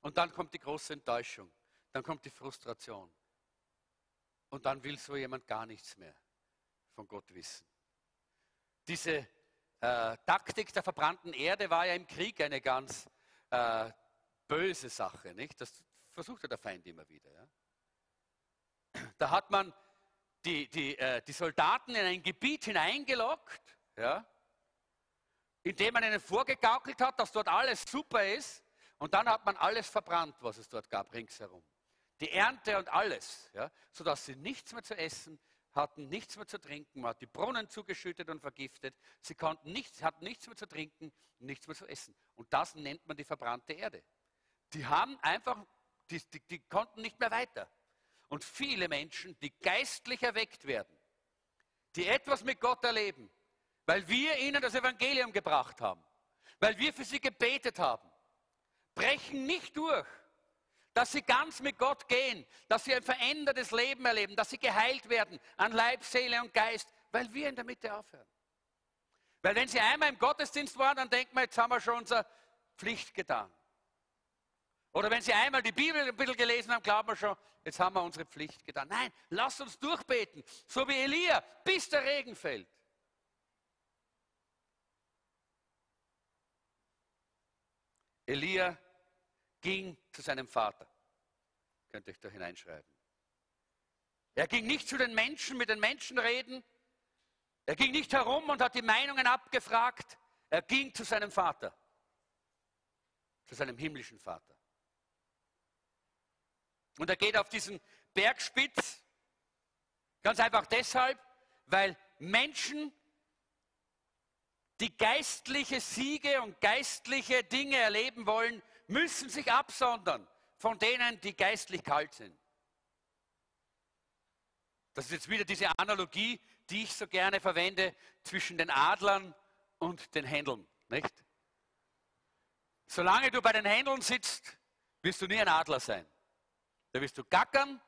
Und dann kommt die große Enttäuschung, dann kommt die Frustration. Und dann will so jemand gar nichts mehr von Gott wissen. Diese äh, Taktik der verbrannten Erde war ja im Krieg eine ganz äh, böse Sache. Nicht? Das versuchte der Feind immer wieder. Ja? Da hat man die, die, äh, die Soldaten in ein Gebiet hineingelockt, ja, indem man ihnen vorgegaukelt hat, dass dort alles super ist. Und dann hat man alles verbrannt, was es dort gab, ringsherum. Die Ernte und alles, ja, sodass sie nichts mehr zu essen hatten, nichts mehr zu trinken. Man hat die Brunnen zugeschüttet und vergiftet. Sie konnten nichts, hatten nichts mehr zu trinken, nichts mehr zu essen. Und das nennt man die verbrannte Erde. Die haben einfach, die, die, die konnten nicht mehr weiter und viele Menschen, die geistlich erweckt werden, die etwas mit Gott erleben, weil wir ihnen das Evangelium gebracht haben, weil wir für sie gebetet haben, brechen nicht durch, dass sie ganz mit Gott gehen, dass sie ein verändertes Leben erleben, dass sie geheilt werden an Leib, Seele und Geist, weil wir in der Mitte aufhören. Weil wenn sie einmal im Gottesdienst waren, dann denkt man, jetzt haben wir schon unsere Pflicht getan. Oder wenn Sie einmal die Bibel ein bisschen gelesen haben, glauben wir schon, jetzt haben wir unsere Pflicht getan. Nein, lasst uns durchbeten, so wie Elia, bis der Regen fällt. Elia ging zu seinem Vater. Könnt ihr euch da hineinschreiben. Er ging nicht zu den Menschen, mit den Menschen reden. Er ging nicht herum und hat die Meinungen abgefragt. Er ging zu seinem Vater, zu seinem himmlischen Vater. Und er geht auf diesen Bergspitz ganz einfach deshalb, weil Menschen, die geistliche Siege und geistliche Dinge erleben wollen, müssen sich absondern von denen, die geistlich kalt sind. Das ist jetzt wieder diese Analogie, die ich so gerne verwende zwischen den Adlern und den Händeln. Nicht? Solange du bei den Händeln sitzt, wirst du nie ein Adler sein. Da wirst du gackern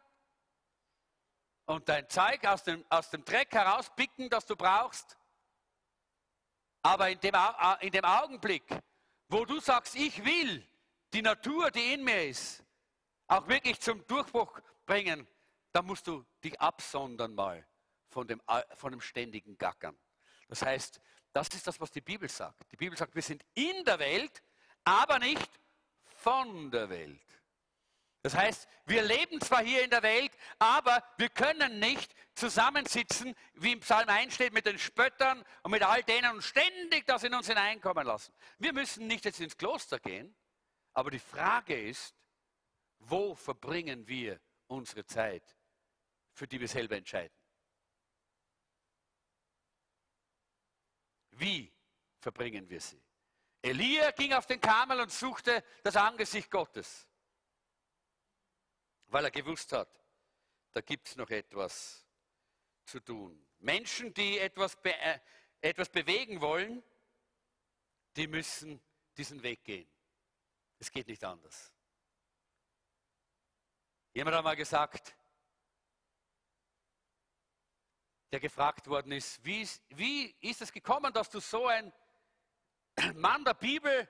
und dein Zeug aus dem, aus dem Dreck herauspicken, das du brauchst. Aber in dem, in dem Augenblick, wo du sagst, ich will die Natur, die in mir ist, auch wirklich zum Durchbruch bringen, dann musst du dich absondern mal von dem, von dem ständigen Gackern. Das heißt, das ist das, was die Bibel sagt. Die Bibel sagt, wir sind in der Welt, aber nicht von der Welt. Das heißt, wir leben zwar hier in der Welt, aber wir können nicht zusammensitzen, wie im Psalm 1 steht, mit den Spöttern und mit all denen und ständig das in uns hineinkommen lassen. Wir müssen nicht jetzt ins Kloster gehen, aber die Frage ist, wo verbringen wir unsere Zeit, für die wir selber entscheiden? Wie verbringen wir sie? Elia ging auf den Kamel und suchte das Angesicht Gottes weil er gewusst hat, da gibt es noch etwas zu tun. Menschen, die etwas, be äh, etwas bewegen wollen, die müssen diesen Weg gehen. Es geht nicht anders. Jemand hat mal gesagt, der gefragt worden ist, wie ist, wie ist es gekommen, dass du so ein Mann der Bibel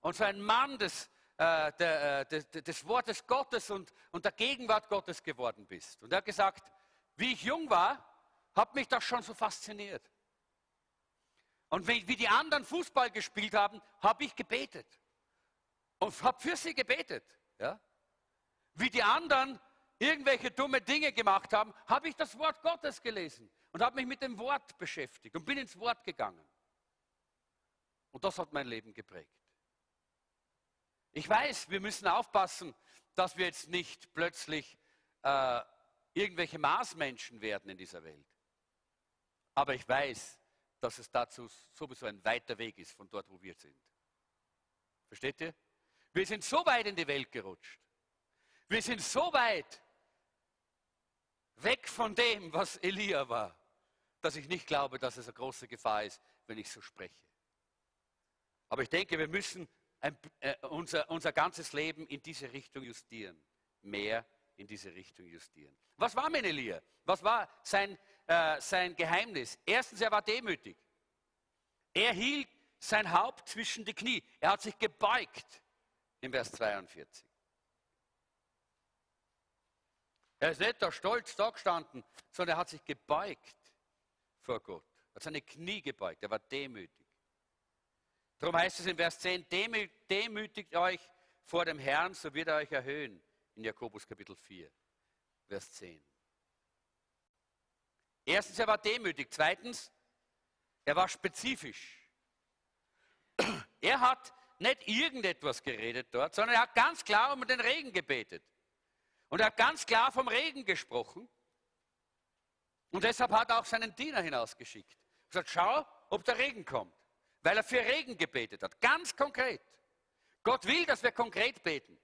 und so ein Mann des, äh, der, äh, des, des, Wortes Gottes und, und der Gegenwart Gottes geworden bist. Und er hat gesagt, wie ich jung war, hat mich das schon so fasziniert. Und wie die anderen Fußball gespielt haben, habe ich gebetet. Und habe für sie gebetet. Ja? Wie die anderen irgendwelche dumme Dinge gemacht haben, habe ich das Wort Gottes gelesen und habe mich mit dem Wort beschäftigt und bin ins Wort gegangen. Und das hat mein Leben geprägt. Ich weiß, wir müssen aufpassen, dass wir jetzt nicht plötzlich äh, irgendwelche Maßmenschen werden in dieser Welt. Aber ich weiß, dass es dazu sowieso ein weiter Weg ist von dort, wo wir sind. Versteht ihr? Wir sind so weit in die Welt gerutscht. Wir sind so weit weg von dem, was Elia war, dass ich nicht glaube, dass es eine große Gefahr ist, wenn ich so spreche. Aber ich denke, wir müssen ein, äh, unser, unser ganzes Leben in diese Richtung justieren. Mehr in diese Richtung justieren. Was war mit Elia? Was war sein, äh, sein Geheimnis? Erstens, er war demütig. Er hielt sein Haupt zwischen die Knie. Er hat sich gebeugt im Vers 42. Er ist nicht da stolz da gestanden, sondern er hat sich gebeugt vor Gott. Er hat seine Knie gebeugt. Er war demütig. Darum heißt es in Vers 10, demütigt euch vor dem Herrn, so wird er euch erhöhen. In Jakobus Kapitel 4, Vers 10. Erstens, er war demütig. Zweitens, er war spezifisch. Er hat nicht irgendetwas geredet dort, sondern er hat ganz klar um den Regen gebetet. Und er hat ganz klar vom Regen gesprochen. Und deshalb hat er auch seinen Diener hinausgeschickt. Er hat gesagt, schau, ob der Regen kommt weil er für Regen gebetet hat. Ganz konkret. Gott will, dass wir konkret beten.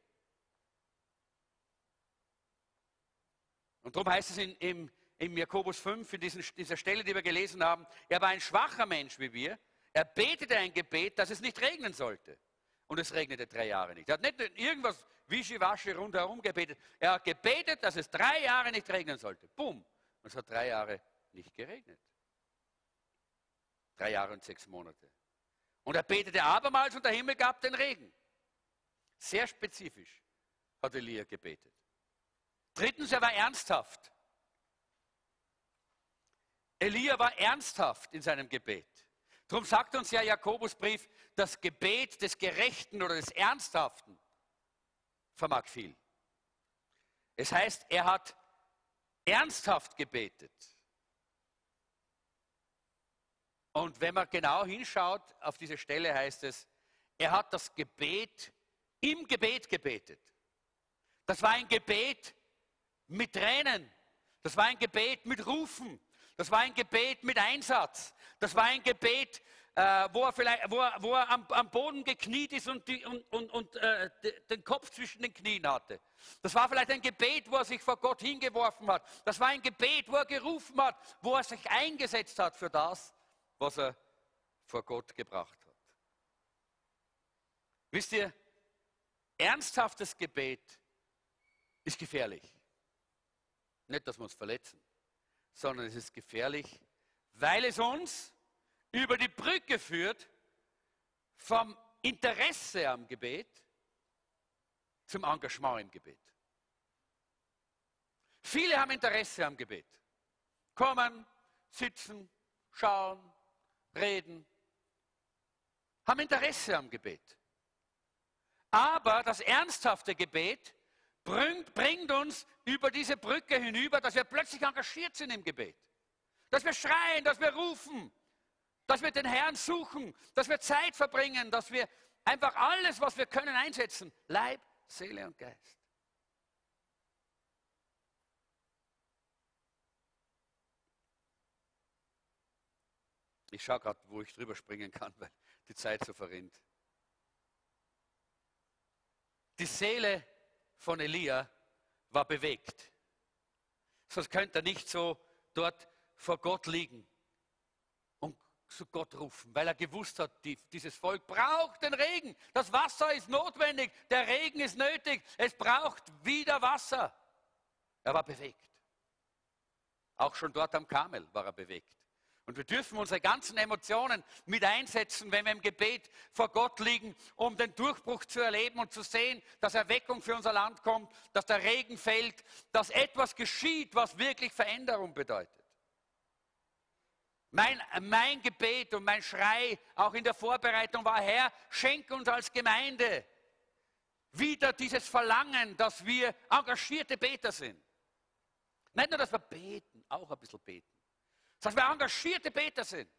Und darum heißt es in, in, in Jakobus 5, in diesen, dieser Stelle, die wir gelesen haben, er war ein schwacher Mensch wie wir. Er betete ein Gebet, dass es nicht regnen sollte. Und es regnete drei Jahre nicht. Er hat nicht irgendwas wischiwaschi rundherum gebetet. Er hat gebetet, dass es drei Jahre nicht regnen sollte. Bumm. Und es hat drei Jahre nicht geregnet. Drei Jahre und sechs Monate. Und er betete abermals und der Himmel gab den Regen. Sehr spezifisch hat Elia gebetet. Drittens, er war ernsthaft. Elia war ernsthaft in seinem Gebet. Darum sagt uns ja Jakobusbrief, das Gebet des Gerechten oder des Ernsthaften vermag viel. Es heißt, er hat ernsthaft gebetet. Und wenn man genau hinschaut, auf diese Stelle heißt es, er hat das Gebet im Gebet gebetet. Das war ein Gebet mit Tränen. Das war ein Gebet mit Rufen. Das war ein Gebet mit Einsatz. Das war ein Gebet, äh, wo er, vielleicht, wo er, wo er am, am, Boden gekniet ist und, die, und, und, und äh, den Kopf zwischen den Knien hatte. Das war vielleicht ein Gebet, wo er sich vor Gott hingeworfen hat. Das war ein Gebet, wo er gerufen hat, wo er sich eingesetzt hat für das, was er vor Gott gebracht hat. Wisst ihr, ernsthaftes Gebet ist gefährlich. Nicht, dass wir uns verletzen, sondern es ist gefährlich, weil es uns über die Brücke führt vom Interesse am Gebet zum Engagement im Gebet. Viele haben Interesse am Gebet. Kommen, sitzen, schauen, reden, haben Interesse am Gebet. Aber das ernsthafte Gebet bringt, bringt, uns über diese Brücke hinüber, dass wir plötzlich engagiert sind im Gebet. Dass wir schreien, dass wir rufen, dass wir den Herrn suchen, dass wir Zeit verbringen, dass wir einfach alles, was wir können, einsetzen. Leib, Seele und Geist. Ich schaue gerade, wo ich drüber springen kann, weil die Zeit so verrinnt. Die Seele von Elia war bewegt. Sonst könnte er nicht so dort vor Gott liegen und zu Gott rufen, weil er gewusst hat, die, dieses Volk braucht den Regen. Das Wasser ist notwendig, der Regen ist nötig, es braucht wieder Wasser. Er war bewegt. Auch schon dort am Kamel war er bewegt. Und wir dürfen unsere ganzen Emotionen mit einsetzen, wenn wir im Gebet vor Gott liegen, um den Durchbruch zu erleben und zu sehen, dass Erweckung für unser Land kommt, dass der Regen fällt, dass etwas geschieht, was wirklich Veränderung bedeutet. Mein, mein Gebet und mein Schrei auch in der Vorbereitung war, Herr, schenke uns als Gemeinde wieder dieses Verlangen, dass wir engagierte Beter sind. Nicht nur, dass wir beten, auch ein bisschen beten dass wir engagierte Beter sind.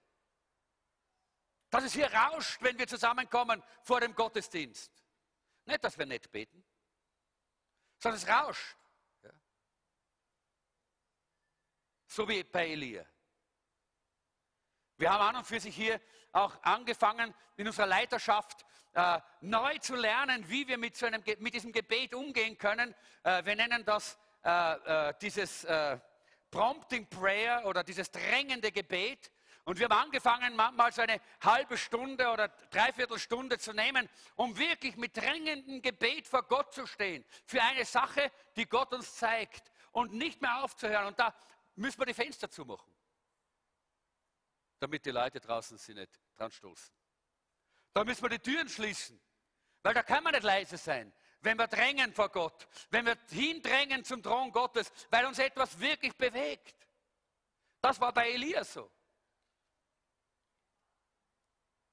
Dass es hier rauscht, wenn wir zusammenkommen vor dem Gottesdienst. Nicht, dass wir nicht beten, sondern es rauscht. Ja. So wie bei Elia. Wir haben an und für sich hier auch angefangen, in unserer Leiterschaft äh, neu zu lernen, wie wir mit, so einem, mit diesem Gebet umgehen können. Äh, wir nennen das äh, äh dieses äh, Prompting Prayer oder dieses drängende Gebet. Und wir haben angefangen, manchmal so eine halbe Stunde oder dreiviertel Stunde zu nehmen, um wirklich mit drängendem Gebet vor Gott zu stehen. Für eine Sache, die Gott uns zeigt. Und nicht mehr aufzuhören. Und da müssen wir die Fenster zumachen. Damit die Leute draußen sie nicht dran stoßen. Da müssen wir die Türen schließen. Weil da kann man nicht leise sein wenn wir drängen vor Gott, wenn wir hindrängen zum Thron Gottes, weil uns etwas wirklich bewegt. Das war bei Elia so.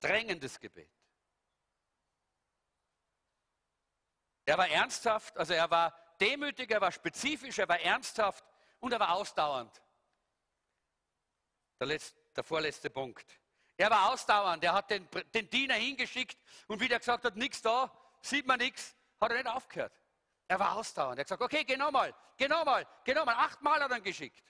Drängendes Gebet. Er war ernsthaft, also er war demütig, er war spezifisch, er war ernsthaft und er war ausdauernd. Der, letzte, der vorletzte Punkt. Er war ausdauernd, er hat den, den Diener hingeschickt und wie der gesagt hat, nichts da, sieht man nichts, hat er nicht aufgehört. Er war ausdauernd. Er hat gesagt, okay, geh nochmal, geh nochmal, geh nochmal. Achtmal hat er ihn geschickt.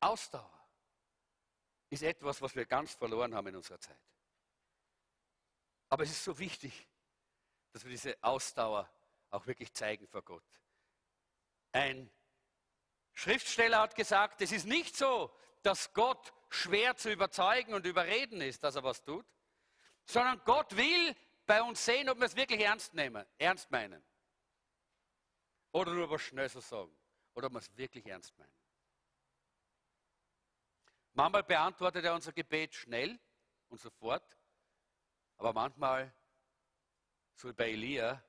Ausdauer ist etwas, was wir ganz verloren haben in unserer Zeit. Aber es ist so wichtig, dass wir diese Ausdauer auch wirklich zeigen vor Gott. Ein Schriftsteller hat gesagt, es ist nicht so, dass Gott schwer zu überzeugen und überreden ist, dass er was tut, sondern Gott will bei uns sehen, ob wir es wirklich ernst nehmen, ernst meinen. Oder nur was schnell so sagen. Oder ob wir es wirklich ernst meinen. Manchmal beantwortet er unser Gebet schnell und sofort, aber manchmal, so wie bei Elia,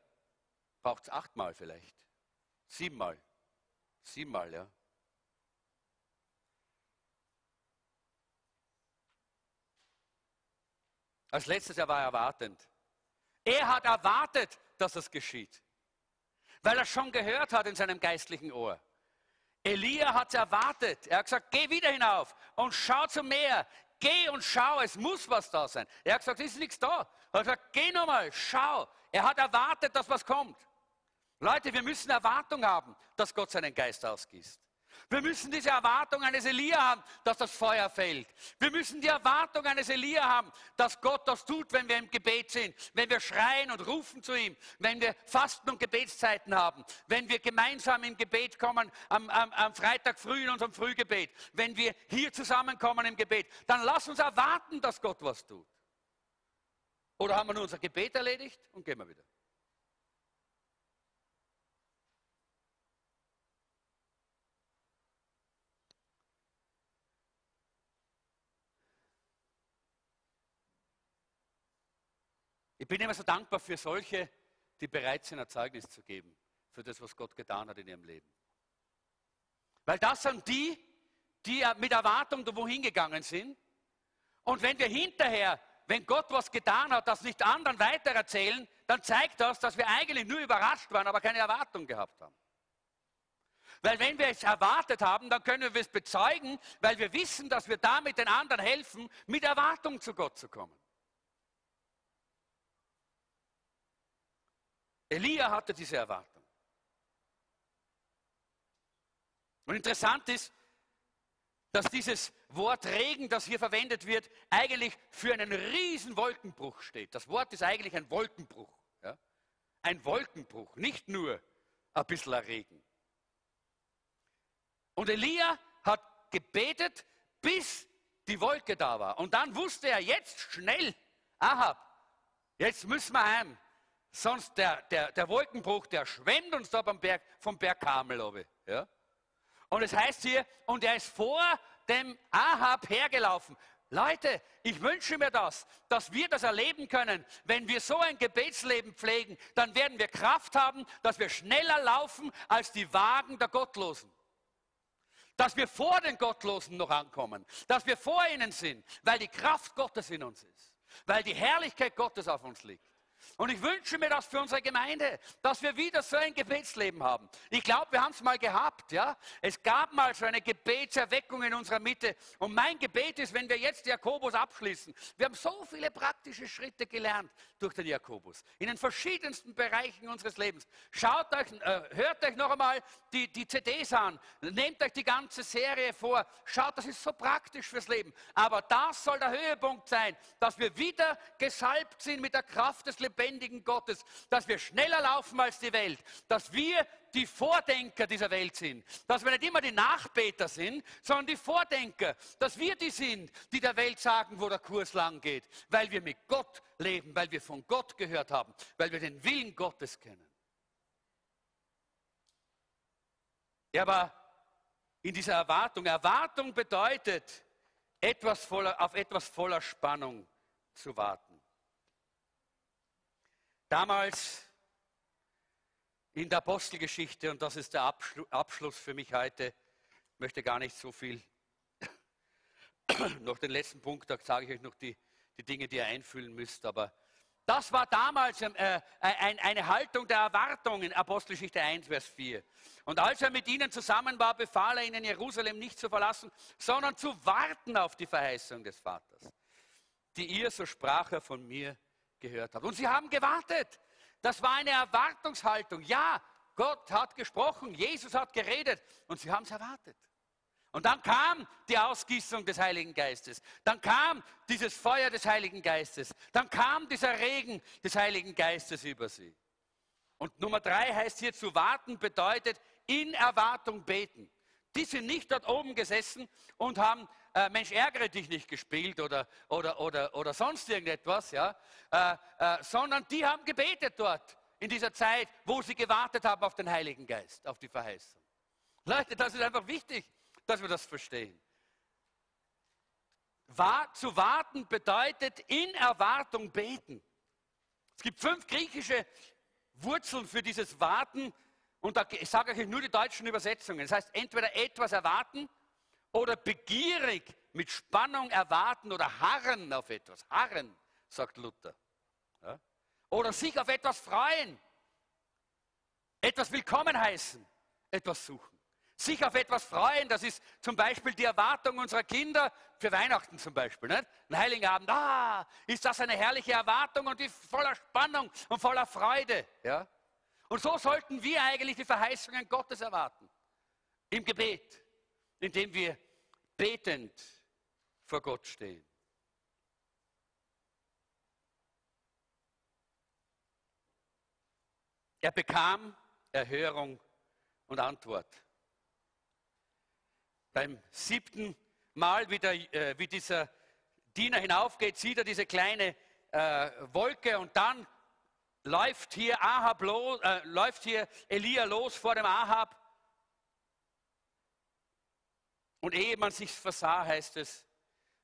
braucht es achtmal vielleicht. Siebenmal. Siebenmal, ja. Als letztes, er war erwartend. Er hat erwartet, dass es geschieht, weil er schon gehört hat in seinem geistlichen Ohr. Elia hat es erwartet. Er hat gesagt, geh wieder hinauf und schau zum Meer. Geh und schau, es muss was da sein. Er hat gesagt, es ist nichts da. Er hat gesagt, geh nochmal, schau. Er hat erwartet, dass was kommt. Leute, wir müssen Erwartung haben, dass Gott seinen Geist ausgießt. Wir müssen diese Erwartung eines Elia haben, dass das Feuer fällt. Wir müssen die Erwartung eines Elia haben, dass Gott das tut, wenn wir im Gebet sind, wenn wir schreien und rufen zu ihm, wenn wir Fasten- und Gebetszeiten haben, wenn wir gemeinsam im Gebet kommen am, am, am Freitag früh in unserem Frühgebet, wenn wir hier zusammenkommen im Gebet. Dann lass uns erwarten, dass Gott was tut. Oder haben wir nur unser Gebet erledigt und gehen wir wieder? Ich bin immer so dankbar für solche, die bereit sind, ein Zeugnis zu geben für das, was Gott getan hat in ihrem Leben. Weil das sind die, die mit Erwartung wohin gegangen sind. Und wenn wir hinterher, wenn Gott was getan hat, das nicht anderen weitererzählen, dann zeigt das, dass wir eigentlich nur überrascht waren, aber keine Erwartung gehabt haben. Weil wenn wir es erwartet haben, dann können wir es bezeugen, weil wir wissen, dass wir damit den anderen helfen, mit Erwartung zu Gott zu kommen. Elia hatte diese Erwartung. Und interessant ist, dass dieses Wort Regen, das hier verwendet wird, eigentlich für einen riesen Wolkenbruch steht. Das Wort ist eigentlich ein Wolkenbruch. Ja? Ein Wolkenbruch, nicht nur ein bisschen Regen. Und Elia hat gebetet, bis die Wolke da war. Und dann wusste er jetzt schnell, Ahab, jetzt müssen wir heim. Sonst der, der, der Wolkenbruch, der schwemmt uns da beim Berg, vom Berg Kamel runter, ja? Und es heißt hier, und er ist vor dem Ahab hergelaufen. Leute, ich wünsche mir das, dass wir das erleben können. Wenn wir so ein Gebetsleben pflegen, dann werden wir Kraft haben, dass wir schneller laufen als die Wagen der Gottlosen. Dass wir vor den Gottlosen noch ankommen, dass wir vor ihnen sind, weil die Kraft Gottes in uns ist, weil die Herrlichkeit Gottes auf uns liegt. Und ich wünsche mir das für unsere Gemeinde, dass wir wieder so ein Gebetsleben haben. Ich glaube, wir haben es mal gehabt, ja. Es gab mal so eine Gebetserweckung in unserer Mitte. Und mein Gebet ist, wenn wir jetzt Jakobus abschließen. Wir haben so viele praktische Schritte gelernt durch den Jakobus. In den verschiedensten Bereichen unseres Lebens. Schaut euch, äh, hört euch noch einmal die, die CDs an. Nehmt euch die ganze Serie vor. Schaut, das ist so praktisch fürs Leben. Aber das soll der Höhepunkt sein, dass wir wieder gesalbt sind mit der Kraft des Lebendigen lebendigen Gottes, dass wir schneller laufen als die Welt, dass wir die Vordenker dieser Welt sind, dass wir nicht immer die Nachbeter sind, sondern die Vordenker, dass wir die sind, die der Welt sagen, wo der Kurs lang geht, weil wir mit Gott leben, weil wir von Gott gehört haben, weil wir den Willen Gottes kennen. Ja, aber in dieser Erwartung, Erwartung bedeutet, etwas voller, auf etwas voller Spannung zu warten. Damals in der Apostelgeschichte, und das ist der Abschluss für mich heute, möchte gar nicht so viel, noch den letzten Punkt, da sage ich euch noch die, die Dinge, die ihr einfühlen müsst, aber das war damals äh, äh eine Haltung der Erwartung in Apostelgeschichte 1, Vers 4. Und als er mit ihnen zusammen war, befahl er ihnen, Jerusalem nicht zu verlassen, sondern zu warten auf die Verheißung des Vaters, die ihr, so sprach er von mir, gehört habt. Und sie haben gewartet. Das war eine Erwartungshaltung. Ja, Gott hat gesprochen, Jesus hat geredet und sie haben es erwartet. Und dann kam die Ausgießung des Heiligen Geistes. Dann kam dieses Feuer des Heiligen Geistes. Dann kam dieser Regen des Heiligen Geistes über sie. Und Nummer drei heißt hier zu warten bedeutet in Erwartung beten. Die sind nicht dort oben gesessen und haben äh, Mensch, ärgere dich nicht gespielt oder, oder, oder, oder sonst irgendetwas, ja, äh, äh, sondern die haben gebetet dort in dieser Zeit, wo sie gewartet haben auf den Heiligen Geist, auf die Verheißung. Leute, das ist einfach wichtig, dass wir das verstehen. War, zu warten bedeutet in Erwartung beten. Es gibt fünf griechische Wurzeln für dieses Warten und da, ich sage euch nur die deutschen Übersetzungen. Das heißt, entweder etwas erwarten oder begierig mit Spannung erwarten oder harren auf etwas. Harren, sagt Luther. Ja? Oder sich auf etwas freuen. Etwas willkommen heißen. Etwas suchen. Sich auf etwas freuen, das ist zum Beispiel die Erwartung unserer Kinder für Weihnachten zum Beispiel. Nicht? Ein Heiligen Abend, ah, ist das eine herrliche Erwartung und die voller Spannung und voller Freude. Ja? Und so sollten wir eigentlich die Verheißungen Gottes erwarten. Im Gebet indem wir betend vor Gott stehen. Er bekam Erhörung und Antwort. Beim siebten Mal, wie, der, äh, wie dieser Diener hinaufgeht, sieht er diese kleine äh, Wolke und dann läuft hier, Ahab los, äh, läuft hier Elia los vor dem Ahab und ehe man sich versah, heißt es,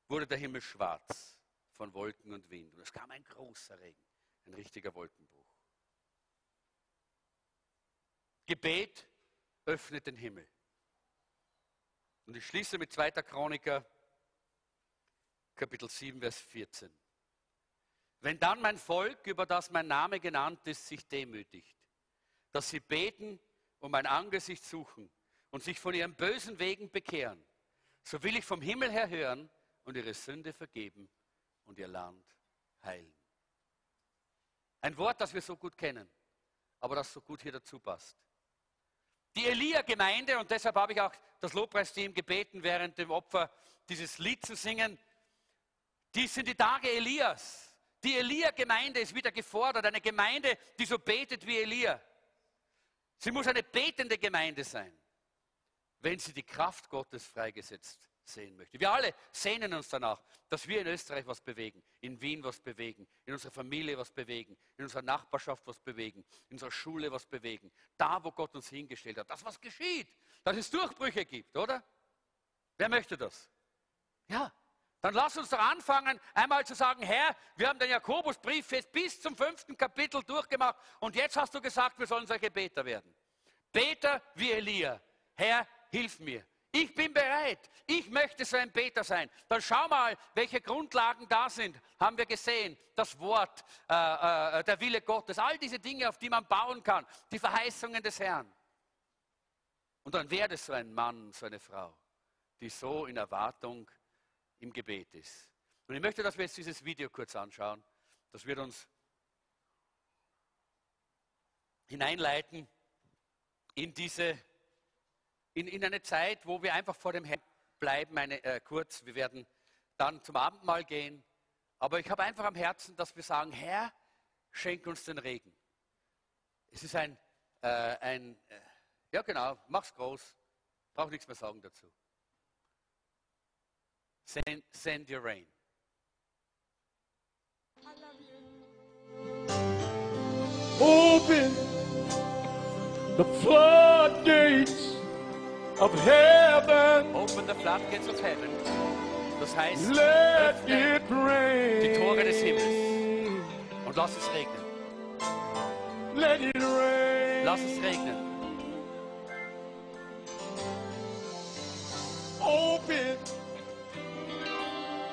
wurde der Himmel schwarz von Wolken und Wind. Und es kam ein großer Regen, ein richtiger Wolkenbruch. Gebet öffnet den Himmel. Und ich schließe mit 2. Chroniker, Kapitel 7, Vers 14. Wenn dann mein Volk, über das mein Name genannt ist, sich demütigt, dass sie beten und mein Angesicht suchen und sich von ihren bösen Wegen bekehren, so will ich vom Himmel her hören und ihre Sünde vergeben und ihr Land heilen. Ein Wort, das wir so gut kennen, aber das so gut hier dazu passt. Die Elia-Gemeinde, und deshalb habe ich auch das Lobpreisteam gebeten, während dem Opfer dieses Lied zu singen, dies sind die Tage Elias. Die Elia-Gemeinde ist wieder gefordert, eine Gemeinde, die so betet wie Elia. Sie muss eine betende Gemeinde sein wenn sie die Kraft Gottes freigesetzt sehen möchte. Wir alle sehnen uns danach, dass wir in Österreich was bewegen, in Wien was bewegen, in unserer Familie was bewegen, in unserer Nachbarschaft was bewegen, in unserer Schule was bewegen. Da, wo Gott uns hingestellt hat, dass was geschieht, dass es Durchbrüche gibt, oder? Wer möchte das? Ja, dann lass uns doch anfangen, einmal zu sagen, Herr, wir haben den Jakobusbrief jetzt bis zum fünften Kapitel durchgemacht und jetzt hast du gesagt, wir sollen solche Beter werden. Beter wie Elia. Herr, hilf mir. Ich bin bereit. Ich möchte so ein Beter sein. Dann schau mal, welche Grundlagen da sind. Haben wir gesehen. Das Wort, äh, äh, der Wille Gottes, all diese Dinge, auf die man bauen kann. Die Verheißungen des Herrn. Und dann werde so ein Mann, so eine Frau, die so in Erwartung im Gebet ist. Und ich möchte, dass wir jetzt dieses Video kurz anschauen. Das wird uns hineinleiten in diese, in, in eine Zeit, wo wir einfach vor dem Herrn bleiben, eine, äh, kurz. Wir werden dann zum Abendmahl gehen. Aber ich habe einfach am Herzen, dass wir sagen, Herr, schenk uns den Regen. Es ist ein, äh, ein äh, ja genau, mach's groß, brauche nichts mehr sagen dazu. Send, send your rain. Open the floodgates of heaven. Open the floodgates of heaven. Das heißt, Let öffne it rain. die Tore des Himmels und lass es regnen. Let it rain. Lass es regnen. Open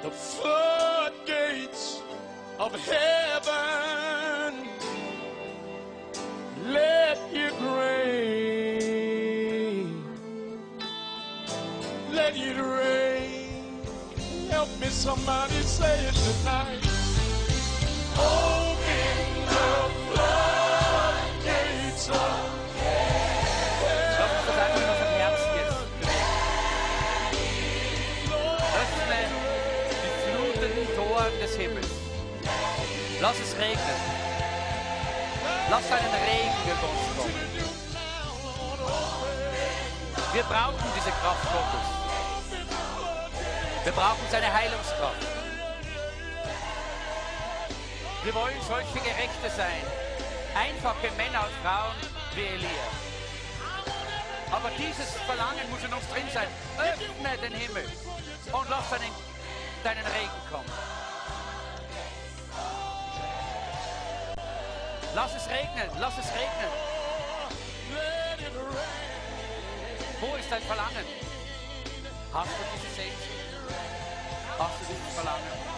the floodgates of heaven. Somebody say it tonight. Open the floodgates of des Himmels. Lass es regnen. Lass einen Regen über uns kommen. Wir brauchen diese Kraft Gottes. Wir brauchen seine Heilungskraft. Wir wollen solche Gerechte sein. Einfache Männer und Frauen wie Elia. Aber dieses Verlangen muss in uns drin sein. Öffne den Himmel und lass deinen, deinen Regen kommen. Lass es regnen, lass es regnen. Wo ist dein Verlangen? Hast du diese Sehnsucht? Hast du dieses Verlangen?